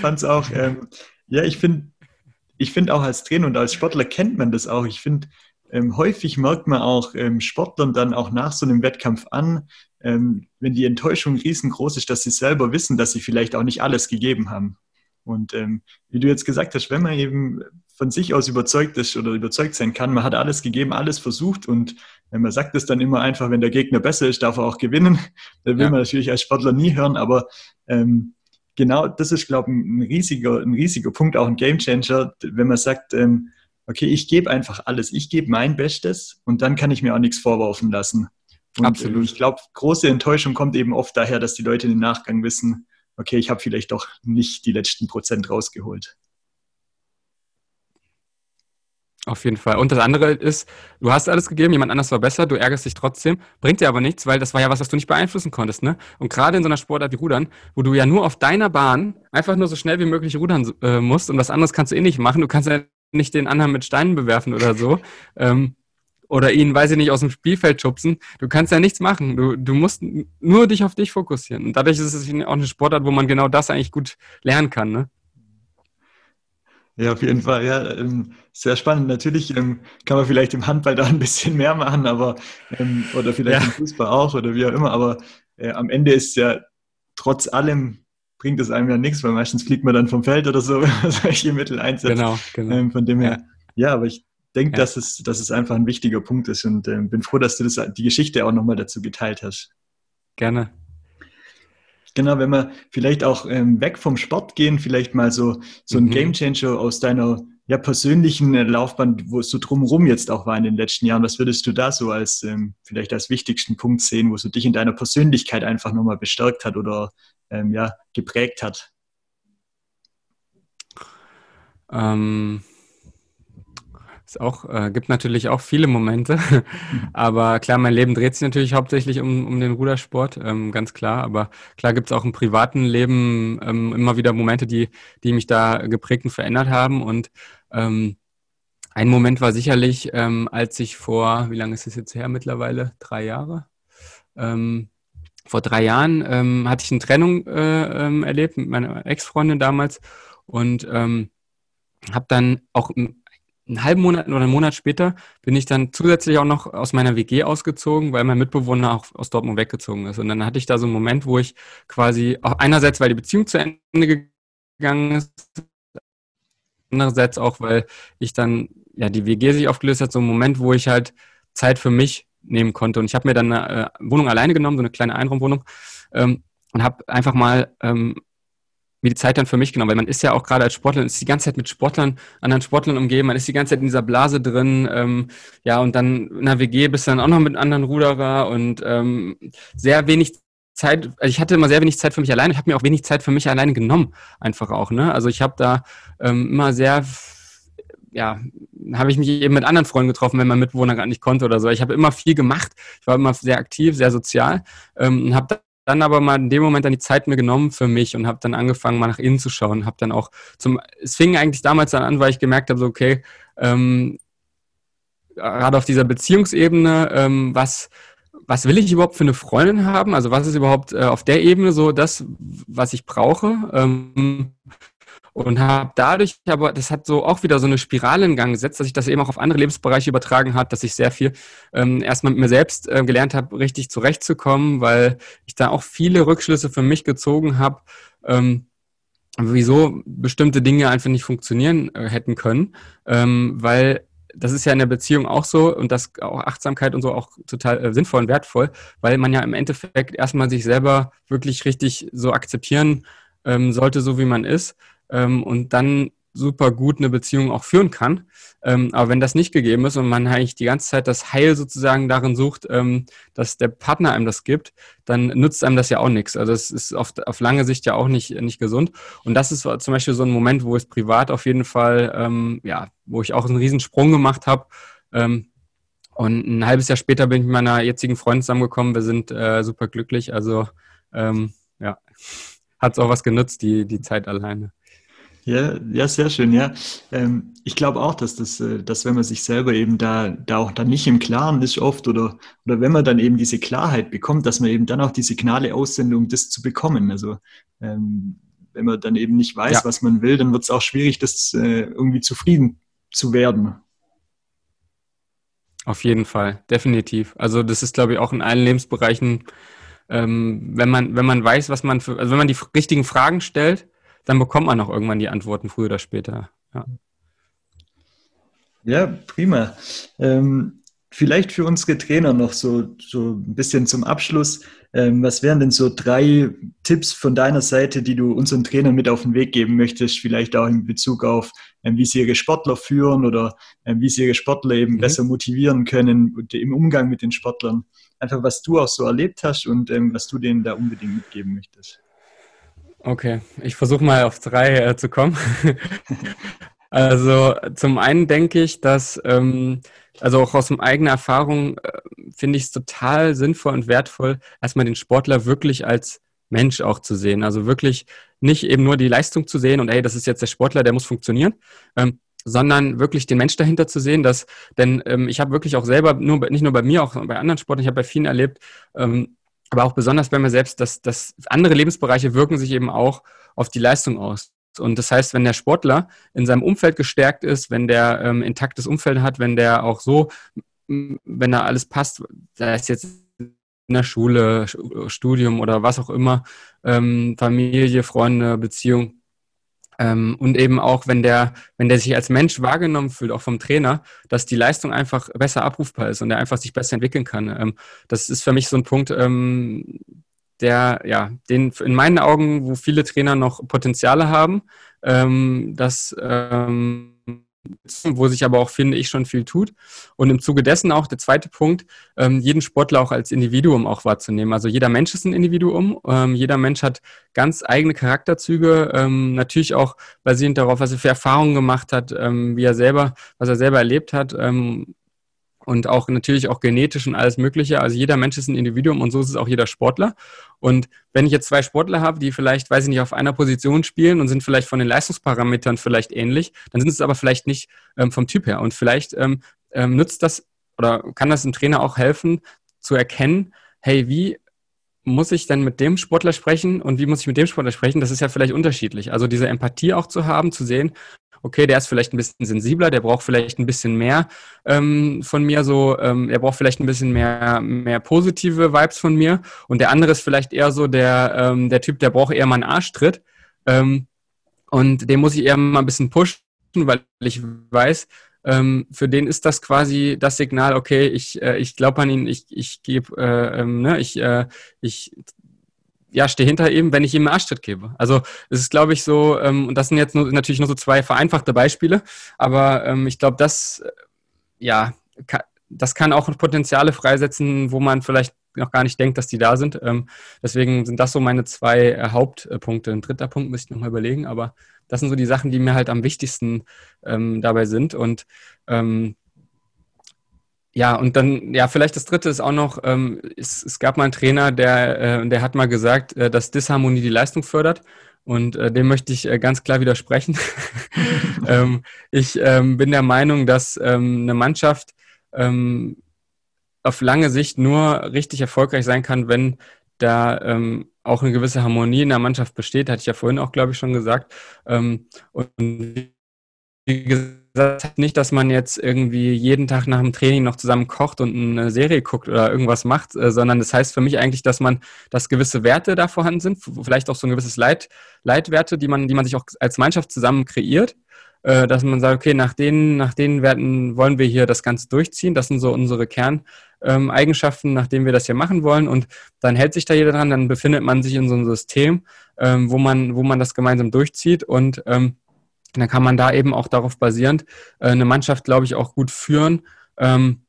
fand es auch, ähm, ja, ich finde, ich finde auch als Trainer und als Sportler kennt man das auch. Ich finde, ähm, häufig merkt man auch ähm, Sportlern dann auch nach so einem Wettkampf an, ähm, wenn die Enttäuschung riesengroß ist, dass sie selber wissen, dass sie vielleicht auch nicht alles gegeben haben. Und ähm, wie du jetzt gesagt hast, wenn man eben von sich aus überzeugt ist oder überzeugt sein kann, man hat alles gegeben, alles versucht und wenn man sagt es dann immer einfach, wenn der Gegner besser ist, darf er auch gewinnen. Da will ja. man natürlich als Sportler nie hören, aber ähm, genau das ist, glaube ich, ein riesiger, ein riesiger Punkt, auch ein Gamechanger, wenn man sagt, ähm, okay, ich gebe einfach alles, ich gebe mein Bestes und dann kann ich mir auch nichts vorwerfen lassen. Und äh, Absolut. Ich glaube, große Enttäuschung kommt eben oft daher, dass die Leute im Nachgang wissen, okay, ich habe vielleicht doch nicht die letzten Prozent rausgeholt. Auf jeden Fall. Und das andere ist, du hast alles gegeben, jemand anders war besser, du ärgerst dich trotzdem, bringt dir aber nichts, weil das war ja was, was du nicht beeinflussen konntest, ne? Und gerade in so einer Sportart wie Rudern, wo du ja nur auf deiner Bahn einfach nur so schnell wie möglich rudern äh, musst und was anderes kannst du eh nicht machen, du kannst ja nicht den anderen mit Steinen bewerfen oder so. ähm, oder ihn, weiß ich nicht, aus dem Spielfeld schubsen. Du kannst ja nichts machen. Du, du musst nur dich auf dich fokussieren. Und dadurch ist es auch eine Sportart, wo man genau das eigentlich gut lernen kann. Ne? Ja, auf jeden Fall. Ja, ähm, sehr spannend. Natürlich ähm, kann man vielleicht im Handball da ein bisschen mehr machen, aber ähm, oder vielleicht ja. im Fußball auch oder wie auch immer. Aber äh, am Ende ist ja trotz allem bringt es einem ja nichts, weil meistens fliegt man dann vom Feld oder so, wenn man solche Mittel einsetzt. Genau, genau. Ähm, von dem her, ja, ja aber ich denke, ja. dass, es, dass es einfach ein wichtiger Punkt ist und äh, bin froh, dass du das, die Geschichte auch nochmal dazu geteilt hast. Gerne. Genau, wenn wir vielleicht auch ähm, weg vom Sport gehen, vielleicht mal so, so ein mhm. Gamechanger aus deiner ja, persönlichen Laufbahn, wo es so drumherum jetzt auch war in den letzten Jahren. Was würdest du da so als ähm, vielleicht als wichtigsten Punkt sehen, wo so dich in deiner Persönlichkeit einfach nochmal bestärkt hat oder ähm, ja, geprägt hat? Ähm, auch, äh, gibt natürlich auch viele Momente, mhm. aber klar, mein Leben dreht sich natürlich hauptsächlich um, um den Rudersport, ähm, ganz klar. Aber klar gibt es auch im privaten Leben ähm, immer wieder Momente, die, die mich da geprägt und verändert haben. Und ähm, ein Moment war sicherlich, ähm, als ich vor, wie lange ist es jetzt her mittlerweile? Drei Jahre? Ähm, vor drei Jahren ähm, hatte ich eine Trennung äh, ähm, erlebt mit meiner Ex-Freundin damals und ähm, habe dann auch einen halben Monat oder einen Monat später bin ich dann zusätzlich auch noch aus meiner WG ausgezogen, weil mein Mitbewohner auch aus Dortmund weggezogen ist. Und dann hatte ich da so einen Moment, wo ich quasi auch einerseits, weil die Beziehung zu Ende gegangen ist, andererseits auch, weil ich dann, ja, die WG sich aufgelöst hat, so einen Moment, wo ich halt Zeit für mich nehmen konnte. Und ich habe mir dann eine äh, Wohnung alleine genommen, so eine kleine Einraumwohnung, ähm, und habe einfach mal ähm, mir die Zeit dann für mich genommen, weil man ist ja auch gerade als Sportler, ist die ganze Zeit mit Sportlern, anderen Sportlern umgeben, man ist die ganze Zeit in dieser Blase drin, ähm, ja, und dann in der WG bist du dann auch noch mit anderen Ruderer und ähm, sehr wenig Zeit, also ich hatte immer sehr wenig Zeit für mich alleine, ich habe mir auch wenig Zeit für mich alleine genommen, einfach auch, ne? Also ich habe da ähm, immer sehr ja, habe ich mich eben mit anderen Freunden getroffen, wenn mein Mitbewohner gerade nicht konnte oder so. Ich habe immer viel gemacht. Ich war immer sehr aktiv, sehr sozial ähm, und habe dann aber mal in dem Moment dann die Zeit mir genommen für mich und habe dann angefangen, mal nach innen zu schauen. Habe dann auch zum, es fing eigentlich damals dann an, weil ich gemerkt habe, so okay, ähm, gerade auf dieser Beziehungsebene, ähm, was was will ich überhaupt für eine Freundin haben? Also was ist überhaupt äh, auf der Ebene so das, was ich brauche? Ähm, und habe dadurch aber, das hat so auch wieder so eine Spirale in Gang gesetzt, dass ich das eben auch auf andere Lebensbereiche übertragen hat, dass ich sehr viel ähm, erstmal mit mir selbst äh, gelernt habe, richtig zurechtzukommen, weil ich da auch viele Rückschlüsse für mich gezogen habe, ähm, wieso bestimmte Dinge einfach nicht funktionieren äh, hätten können, ähm, weil das ist ja in der Beziehung auch so und das auch Achtsamkeit und so auch total äh, sinnvoll und wertvoll, weil man ja im Endeffekt erstmal sich selber wirklich richtig so akzeptieren ähm, sollte, so wie man ist ähm, und dann super gut eine Beziehung auch führen kann. Ähm, aber wenn das nicht gegeben ist und man eigentlich die ganze Zeit das Heil sozusagen darin sucht, ähm, dass der Partner einem das gibt, dann nützt einem das ja auch nichts. Also es ist auf, auf lange Sicht ja auch nicht, nicht gesund. Und das ist zum Beispiel so ein Moment, wo es privat auf jeden Fall, ähm, ja, wo ich auch einen riesen Sprung gemacht habe. Ähm, und ein halbes Jahr später bin ich mit meiner jetzigen Freundin zusammengekommen. Wir sind äh, super glücklich. Also ähm, ja, hat es auch was genutzt, die, die Zeit alleine. Ja, ja, sehr schön, ja. Ähm, ich glaube auch, dass das, äh, dass wenn man sich selber eben da, da auch dann nicht im Klaren ist oft oder, oder wenn man dann eben diese Klarheit bekommt, dass man eben dann auch die Signale aussendet, um das zu bekommen. Also ähm, wenn man dann eben nicht weiß, ja. was man will, dann wird es auch schwierig, das äh, irgendwie zufrieden zu werden. Auf jeden Fall, definitiv. Also das ist, glaube ich, auch in allen Lebensbereichen, ähm, wenn man, wenn man weiß, was man für, also wenn man die richtigen Fragen stellt, dann bekommt man auch irgendwann die Antworten früher oder später. Ja, ja prima. Ähm, vielleicht für unsere Trainer noch so, so ein bisschen zum Abschluss. Ähm, was wären denn so drei Tipps von deiner Seite, die du unseren Trainern mit auf den Weg geben möchtest? Vielleicht auch in Bezug auf, ähm, wie sie ihre Sportler führen oder ähm, wie sie ihre Sportler eben mhm. besser motivieren können im Umgang mit den Sportlern. Einfach, was du auch so erlebt hast und ähm, was du denen da unbedingt mitgeben möchtest. Okay, ich versuche mal auf drei äh, zu kommen. also zum einen denke ich, dass, ähm, also auch aus eigener Erfahrung, äh, finde ich es total sinnvoll und wertvoll, erstmal den Sportler wirklich als Mensch auch zu sehen. Also wirklich nicht eben nur die Leistung zu sehen und ey, das ist jetzt der Sportler, der muss funktionieren, ähm, sondern wirklich den Mensch dahinter zu sehen, dass, denn ähm, ich habe wirklich auch selber, nur nicht nur bei mir, auch bei anderen Sporten, ich habe bei vielen erlebt, ähm, aber auch besonders bei mir selbst, dass, dass andere Lebensbereiche wirken sich eben auch auf die Leistung aus. Und das heißt, wenn der Sportler in seinem Umfeld gestärkt ist, wenn der ähm, intaktes Umfeld hat, wenn der auch so, wenn da alles passt, sei es jetzt in der Schule, Studium oder was auch immer, ähm, Familie, Freunde, Beziehung, ähm, und eben auch, wenn der, wenn der sich als Mensch wahrgenommen fühlt, auch vom Trainer, dass die Leistung einfach besser abrufbar ist und er einfach sich besser entwickeln kann. Ähm, das ist für mich so ein Punkt, ähm, der, ja, den in meinen Augen, wo viele Trainer noch Potenziale haben, ähm, dass ähm, wo sich aber auch, finde ich, schon viel tut. Und im Zuge dessen auch der zweite Punkt, ähm, jeden Sportler auch als Individuum auch wahrzunehmen. Also jeder Mensch ist ein Individuum, ähm, jeder Mensch hat ganz eigene Charakterzüge, ähm, natürlich auch basierend darauf, was er für Erfahrungen gemacht hat, wie er selber, was er selber erlebt hat. Und auch natürlich auch genetisch und alles Mögliche. Also jeder Mensch ist ein Individuum und so ist es auch jeder Sportler. Und wenn ich jetzt zwei Sportler habe, die vielleicht, weiß ich nicht, auf einer Position spielen und sind vielleicht von den Leistungsparametern vielleicht ähnlich, dann sind es aber vielleicht nicht ähm, vom Typ her. Und vielleicht ähm, ähm, nützt das oder kann das dem Trainer auch helfen, zu erkennen, hey, wie muss ich denn mit dem Sportler sprechen und wie muss ich mit dem Sportler sprechen? Das ist ja vielleicht unterschiedlich. Also diese Empathie auch zu haben, zu sehen, okay, der ist vielleicht ein bisschen sensibler, der braucht vielleicht ein bisschen mehr ähm, von mir, so, ähm, er braucht vielleicht ein bisschen mehr, mehr positive Vibes von mir. Und der andere ist vielleicht eher so der, ähm, der Typ, der braucht eher mal einen Arschtritt. Ähm, und den muss ich eher mal ein bisschen pushen, weil ich weiß, ähm, für den ist das quasi das Signal, okay, ich, äh, ich glaube an ihn, ich, ich gebe, äh, ähm, ne, ich, äh, ich ja, stehe hinter ihm, wenn ich ihm einen Arschtritt gebe. Also es ist, glaube ich, so, ähm, und das sind jetzt nur, natürlich nur so zwei vereinfachte Beispiele, aber ähm, ich glaube, das, äh, ja, kann, das kann auch Potenziale freisetzen, wo man vielleicht noch gar nicht denkt, dass die da sind. Ähm, deswegen sind das so meine zwei äh, Hauptpunkte. Ein dritter Punkt müsste ich nochmal überlegen, aber das sind so die Sachen, die mir halt am wichtigsten ähm, dabei sind. Und ähm, ja, und dann, ja, vielleicht das dritte ist auch noch, ähm, es, es, gab mal einen Trainer, der, äh, der hat mal gesagt, äh, dass Disharmonie die Leistung fördert. Und äh, dem möchte ich äh, ganz klar widersprechen. ähm, ich ähm, bin der Meinung, dass ähm, eine Mannschaft ähm, auf lange Sicht nur richtig erfolgreich sein kann, wenn da ähm, auch eine gewisse Harmonie in der Mannschaft besteht, hatte ich ja vorhin auch, glaube ich, schon gesagt. Und wie gesagt, nicht, dass man jetzt irgendwie jeden Tag nach dem Training noch zusammen kocht und eine Serie guckt oder irgendwas macht, äh, sondern das heißt für mich eigentlich, dass man, dass gewisse Werte da vorhanden sind, vielleicht auch so ein gewisses Leit, Leitwerte, die man, die man sich auch als Mannschaft zusammen kreiert, äh, dass man sagt, okay, nach den, nach den Werten wollen wir hier das Ganze durchziehen. Das sind so unsere Kerneigenschaften, nach denen wir das hier machen wollen. Und dann hält sich da jeder dran, dann befindet man sich in so einem System, ähm, wo man, wo man das gemeinsam durchzieht und ähm, dann kann man da eben auch darauf basierend äh, eine Mannschaft, glaube ich, auch gut führen ähm,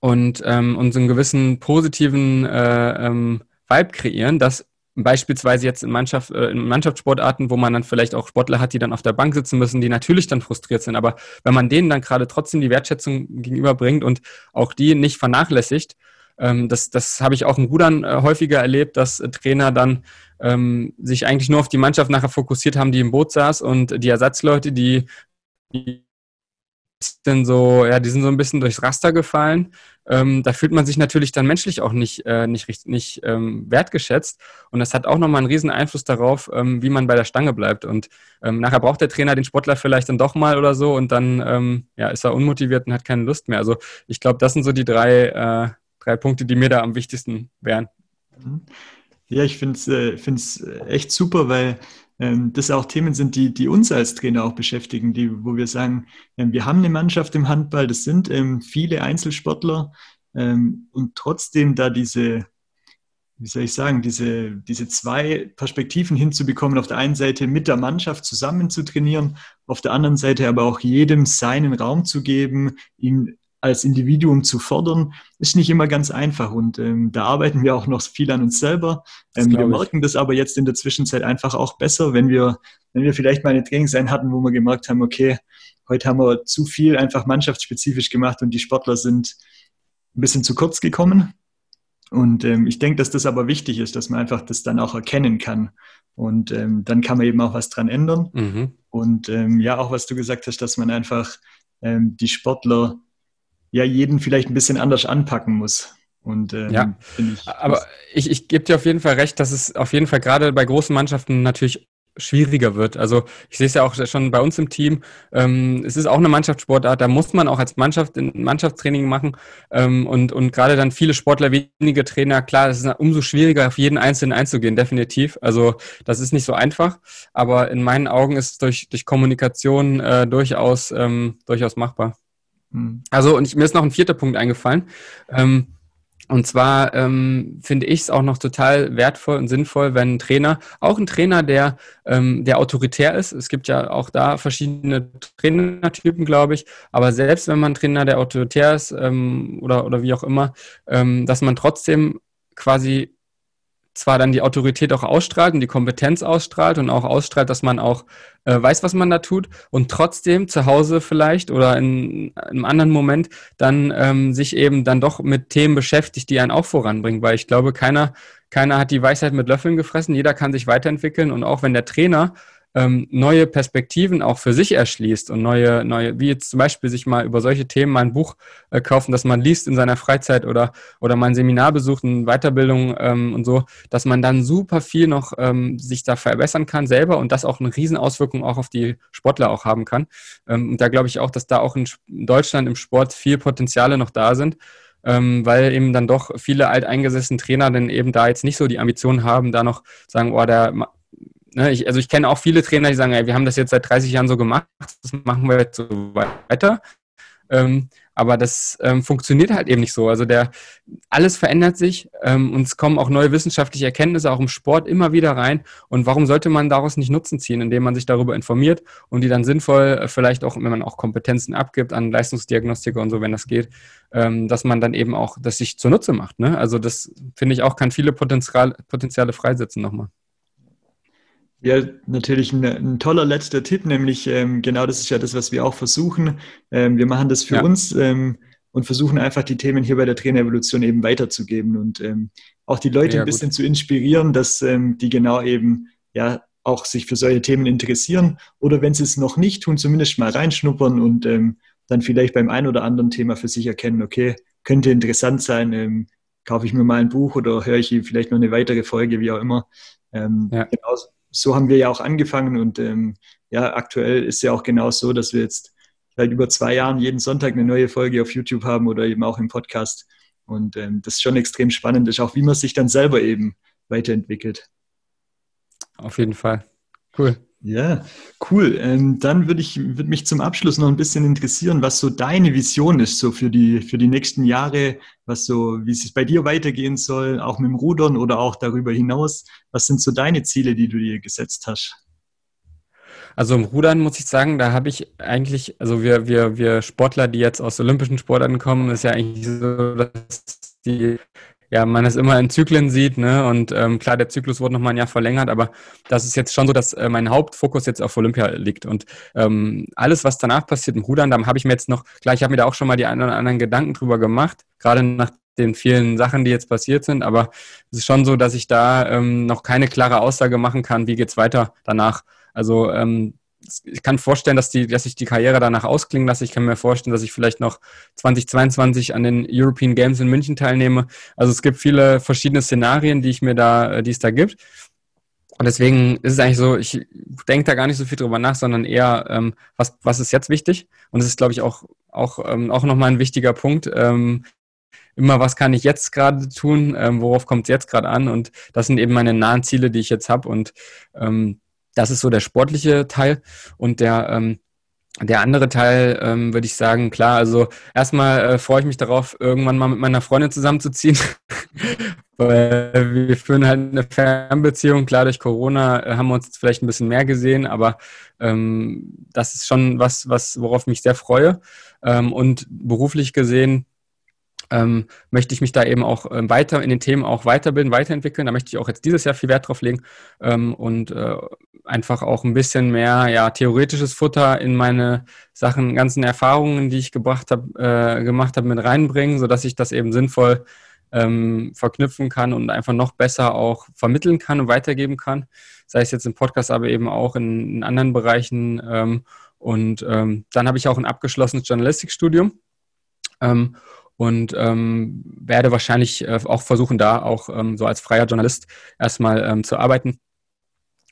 und, ähm, und so einen gewissen positiven äh, ähm, Vibe kreieren, dass beispielsweise jetzt in, Mannschaft, äh, in Mannschaftssportarten, wo man dann vielleicht auch Sportler hat, die dann auf der Bank sitzen müssen, die natürlich dann frustriert sind. Aber wenn man denen dann gerade trotzdem die Wertschätzung gegenüberbringt und auch die nicht vernachlässigt, ähm, das, das habe ich auch in Rudern äh, häufiger erlebt, dass äh, Trainer dann ähm, sich eigentlich nur auf die Mannschaft nachher fokussiert haben, die im Boot saß und die Ersatzleute, die, die sind so, ja, die sind so ein bisschen durchs Raster gefallen. Ähm, da fühlt man sich natürlich dann menschlich auch nicht, äh, nicht, nicht, ähm, wertgeschätzt. Und das hat auch nochmal einen riesen Einfluss darauf, ähm, wie man bei der Stange bleibt. Und ähm, nachher braucht der Trainer den Sportler vielleicht dann doch mal oder so und dann ähm, ja, ist er unmotiviert und hat keine Lust mehr. Also ich glaube, das sind so die drei, äh, drei Punkte, die mir da am wichtigsten wären. Mhm. Ja, ich finde es äh, äh, echt super, weil ähm, das auch Themen sind, die, die uns als Trainer auch beschäftigen, die, wo wir sagen, ähm, wir haben eine Mannschaft im Handball, das sind ähm, viele Einzelsportler ähm, und trotzdem da diese, wie soll ich sagen, diese, diese zwei Perspektiven hinzubekommen, auf der einen Seite mit der Mannschaft zusammen zu trainieren, auf der anderen Seite aber auch jedem seinen Raum zu geben, ihn als Individuum zu fordern, ist nicht immer ganz einfach. Und ähm, da arbeiten wir auch noch viel an uns selber. Ähm, wir merken das aber jetzt in der Zwischenzeit einfach auch besser, wenn wir, wenn wir vielleicht mal eine Trainingseinheit hatten, wo wir gemerkt haben, okay, heute haben wir zu viel einfach mannschaftsspezifisch gemacht und die Sportler sind ein bisschen zu kurz gekommen. Und ähm, ich denke, dass das aber wichtig ist, dass man einfach das dann auch erkennen kann. Und ähm, dann kann man eben auch was dran ändern. Mhm. Und ähm, ja, auch was du gesagt hast, dass man einfach ähm, die Sportler ja jeden vielleicht ein bisschen anders anpacken muss. Und ähm, ja, ich, aber ich, ich gebe dir auf jeden Fall recht, dass es auf jeden Fall gerade bei großen Mannschaften natürlich schwieriger wird. Also ich sehe es ja auch schon bei uns im Team. Ähm, es ist auch eine Mannschaftssportart, da muss man auch als Mannschaft ein Mannschaftstraining machen ähm, und, und gerade dann viele Sportler, wenige Trainer, klar, es ist umso schwieriger, auf jeden Einzelnen einzugehen, definitiv. Also das ist nicht so einfach, aber in meinen Augen ist es durch, durch Kommunikation äh, durchaus, ähm, durchaus machbar. Mhm. Also und ich, mir ist noch ein vierter Punkt eingefallen. Ähm, und zwar ähm, finde ich es auch noch total wertvoll und sinnvoll, wenn ein Trainer, auch ein Trainer, der, ähm, der autoritär ist, es gibt ja auch da verschiedene Trainertypen, glaube ich, aber selbst wenn man ein Trainer, der autoritär ist ähm, oder, oder wie auch immer, ähm, dass man trotzdem quasi zwar dann die Autorität auch ausstrahlt und die Kompetenz ausstrahlt und auch ausstrahlt, dass man auch äh, weiß, was man da tut und trotzdem zu Hause vielleicht oder in, in einem anderen Moment dann ähm, sich eben dann doch mit Themen beschäftigt, die einen auch voranbringen, weil ich glaube, keiner, keiner hat die Weisheit mit Löffeln gefressen, jeder kann sich weiterentwickeln und auch wenn der Trainer ähm, neue Perspektiven auch für sich erschließt und neue, neue, wie jetzt zum Beispiel sich mal über solche Themen mal ein Buch äh, kaufen, das man liest in seiner Freizeit oder, oder mal ein Seminar besucht, eine Weiterbildung ähm, und so, dass man dann super viel noch ähm, sich da verbessern kann selber und das auch eine Riesenauswirkung auch auf die Sportler auch haben kann. Ähm, und da glaube ich auch, dass da auch in Deutschland im Sport viel Potenziale noch da sind. Ähm, weil eben dann doch viele alteingesessene Trainer dann eben da jetzt nicht so die Ambitionen haben, da noch sagen, oh, der ne, ich, also ich kenne auch viele Trainer, die sagen, ey, wir haben das jetzt seit 30 Jahren so gemacht, das machen wir jetzt so weiter. Ähm, aber das ähm, funktioniert halt eben nicht so. Also der alles verändert sich ähm, und es kommen auch neue wissenschaftliche Erkenntnisse auch im Sport immer wieder rein. Und warum sollte man daraus nicht Nutzen ziehen, indem man sich darüber informiert und die dann sinnvoll, äh, vielleicht auch, wenn man auch Kompetenzen abgibt an Leistungsdiagnostiker und so, wenn das geht, ähm, dass man dann eben auch das sich zunutze macht. Ne? Also das finde ich auch, kann viele Potenzial, Potenziale freisetzen nochmal. Ja, natürlich ein, ein, toller letzter Tipp, nämlich ähm, genau das ist ja das, was wir auch versuchen. Ähm, wir machen das für ja. uns ähm, und versuchen einfach die Themen hier bei der Trainerevolution eben weiterzugeben und ähm, auch die Leute ja, ein bisschen gut. zu inspirieren, dass ähm, die genau eben ja auch sich für solche Themen interessieren oder wenn sie es noch nicht tun, zumindest mal reinschnuppern und ähm, dann vielleicht beim ein oder anderen Thema für sich erkennen, okay, könnte interessant sein, kaufe ich mir mal ein Buch oder höre ich vielleicht noch eine weitere Folge, wie auch immer. Ähm, ja. genauso, so haben wir ja auch angefangen und ähm, ja, aktuell ist ja auch genau so, dass wir jetzt seit über zwei Jahren jeden Sonntag eine neue Folge auf YouTube haben oder eben auch im Podcast. Und ähm, das ist schon extrem spannend, ist auch wie man sich dann selber eben weiterentwickelt. Auf jeden Fall. Cool. Ja, cool. Ähm, dann würde ich würde mich zum Abschluss noch ein bisschen interessieren, was so deine Vision ist, so für die für die nächsten Jahre, was so, wie es bei dir weitergehen soll, auch mit dem Rudern oder auch darüber hinaus. Was sind so deine Ziele, die du dir gesetzt hast? Also im Rudern muss ich sagen, da habe ich eigentlich, also wir, wir, wir Sportler, die jetzt aus olympischen Sportarten kommen, ist ja eigentlich so, dass die ja, man es immer in Zyklen sieht, ne? Und ähm, klar, der Zyklus wurde nochmal ein Jahr verlängert, aber das ist jetzt schon so, dass äh, mein Hauptfokus jetzt auf Olympia liegt. Und ähm, alles, was danach passiert im Rudern, da habe ich mir jetzt noch, klar, ich habe mir da auch schon mal die einen oder anderen Gedanken drüber gemacht, gerade nach den vielen Sachen, die jetzt passiert sind, aber es ist schon so, dass ich da ähm, noch keine klare Aussage machen kann, wie geht's weiter danach. Also ähm, ich kann vorstellen, dass, die, dass ich die Karriere danach ausklingen lasse. Ich kann mir vorstellen, dass ich vielleicht noch 2022 an den European Games in München teilnehme. Also es gibt viele verschiedene Szenarien, die ich mir da, äh, die es da gibt. Und deswegen ist es eigentlich so, ich denke da gar nicht so viel drüber nach, sondern eher, ähm, was, was ist jetzt wichtig? Und es ist, glaube ich, auch, auch, ähm, auch nochmal ein wichtiger Punkt. Ähm, immer, was kann ich jetzt gerade tun? Ähm, worauf kommt es jetzt gerade an? Und das sind eben meine nahen Ziele, die ich jetzt habe. Und ähm, das ist so der sportliche Teil. Und der, ähm, der andere Teil, ähm, würde ich sagen, klar, also erstmal äh, freue ich mich darauf, irgendwann mal mit meiner Freundin zusammenzuziehen. Weil wir führen halt eine Fernbeziehung. Klar, durch Corona äh, haben wir uns vielleicht ein bisschen mehr gesehen, aber ähm, das ist schon was, was, worauf ich mich sehr freue. Ähm, und beruflich gesehen ähm, möchte ich mich da eben auch ähm, weiter in den Themen auch weiterbilden, weiterentwickeln. Da möchte ich auch jetzt dieses Jahr viel Wert drauf legen ähm, und äh, einfach auch ein bisschen mehr ja, theoretisches Futter in meine Sachen, ganzen Erfahrungen, die ich gebracht hab, äh, gemacht habe, mit reinbringen, sodass ich das eben sinnvoll ähm, verknüpfen kann und einfach noch besser auch vermitteln kann und weitergeben kann. Sei es jetzt im Podcast, aber eben auch in, in anderen Bereichen. Ähm, und ähm, dann habe ich auch ein abgeschlossenes Journalistikstudium. Ähm, und ähm, werde wahrscheinlich äh, auch versuchen, da auch ähm, so als freier Journalist erstmal ähm, zu arbeiten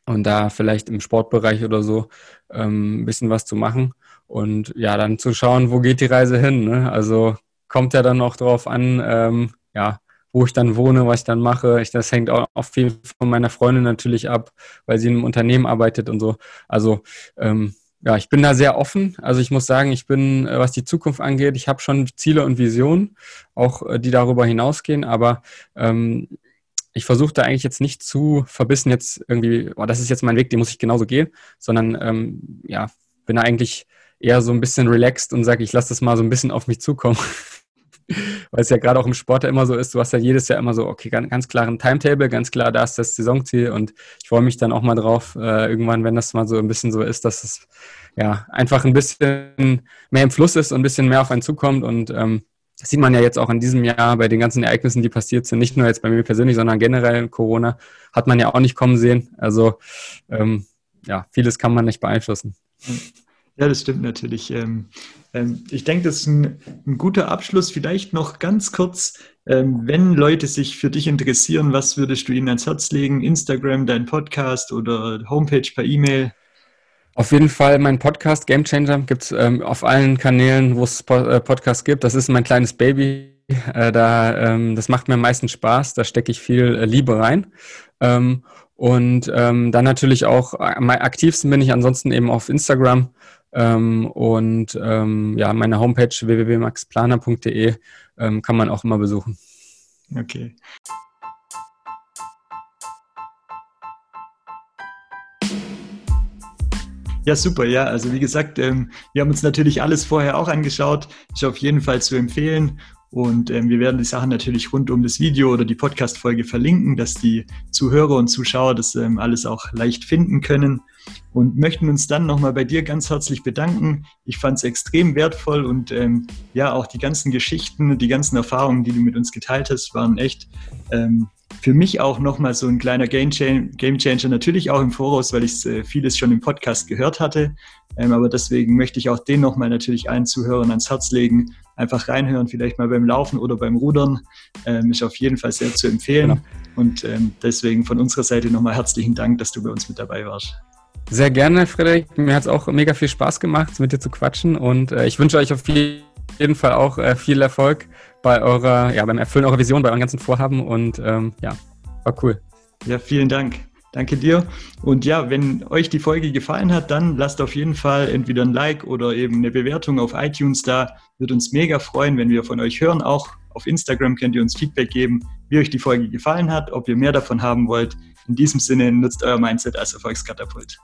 und da vielleicht im Sportbereich oder so ähm, ein bisschen was zu machen und ja, dann zu schauen, wo geht die Reise hin. Ne? Also kommt ja dann auch darauf an, ähm, ja, wo ich dann wohne, was ich dann mache. Ich, das hängt auch, auch viel von meiner Freundin natürlich ab, weil sie in einem Unternehmen arbeitet und so. Also ähm, ja, ich bin da sehr offen. Also ich muss sagen, ich bin, äh, was die Zukunft angeht, ich habe schon Ziele und Visionen, auch äh, die darüber hinausgehen, aber ähm, ich versuche da eigentlich jetzt nicht zu verbissen, jetzt irgendwie, oh, das ist jetzt mein Weg, den muss ich genauso gehen, sondern ähm, ja, bin da eigentlich eher so ein bisschen relaxed und sage, ich lasse das mal so ein bisschen auf mich zukommen. Weil es ja gerade auch im Sport ja immer so ist, du hast ja jedes Jahr immer so, okay, ganz, ganz klaren Timetable, ganz klar, da ist das Saisonziel und ich freue mich dann auch mal drauf, äh, irgendwann, wenn das mal so ein bisschen so ist, dass es ja einfach ein bisschen mehr im Fluss ist und ein bisschen mehr auf einen zukommt und ähm, das sieht man ja jetzt auch in diesem Jahr bei den ganzen Ereignissen, die passiert sind, nicht nur jetzt bei mir persönlich, sondern generell Corona, hat man ja auch nicht kommen sehen. Also ähm, ja, vieles kann man nicht beeinflussen. Ja, das stimmt natürlich. Ähm, ähm, ich denke, das ist ein, ein, guter Abschluss. Vielleicht noch ganz kurz, ähm, wenn Leute sich für dich interessieren, was würdest du ihnen ans Herz legen? Instagram, dein Podcast oder Homepage per E-Mail? Auf jeden Fall mein Podcast Game Changer gibt es auf allen Kanälen, wo es äh, Podcasts gibt. Das ist mein kleines Baby. Äh, da, das macht mir am meisten Spaß. Da stecke ich viel äh, Liebe rein. Und ähm, dann natürlich auch am aktivsten bin ich ansonsten eben auf Instagram. Ähm, und ähm, ja, meine Homepage www.maxplaner.de kann man auch immer besuchen. Okay. Ja, super. Ja, also wie gesagt, ähm, wir haben uns natürlich alles vorher auch angeschaut. Ist auf jeden Fall zu empfehlen. Und ähm, wir werden die Sachen natürlich rund um das Video oder die Podcast-Folge verlinken, dass die Zuhörer und Zuschauer das ähm, alles auch leicht finden können. Und möchten uns dann nochmal bei dir ganz herzlich bedanken. Ich fand es extrem wertvoll und ähm, ja, auch die ganzen Geschichten, die ganzen Erfahrungen, die du mit uns geteilt hast, waren echt ähm, für mich auch nochmal so ein kleiner Game, Changer, natürlich auch im Voraus, weil ich äh, vieles schon im Podcast gehört hatte. Ähm, aber deswegen möchte ich auch den nochmal natürlich allen Zuhörern ans Herz legen. Einfach reinhören, vielleicht mal beim Laufen oder beim Rudern. Ähm, ist auf jeden Fall sehr zu empfehlen. Genau. Und ähm, deswegen von unserer Seite nochmal herzlichen Dank, dass du bei uns mit dabei warst. Sehr gerne, Frederik. Mir hat es auch mega viel Spaß gemacht, mit dir zu quatschen. Und äh, ich wünsche euch auf jeden Fall auch äh, viel Erfolg bei eurer, ja, beim Erfüllen eurer Vision, bei euren ganzen Vorhaben und ähm, ja, war cool. Ja, vielen Dank. Danke dir. Und ja, wenn euch die Folge gefallen hat, dann lasst auf jeden Fall entweder ein Like oder eben eine Bewertung auf iTunes da. Wird uns mega freuen, wenn wir von euch hören. Auch auf Instagram könnt ihr uns Feedback geben, wie euch die Folge gefallen hat, ob ihr mehr davon haben wollt. In diesem Sinne nutzt euer Mindset als Erfolgskatapult.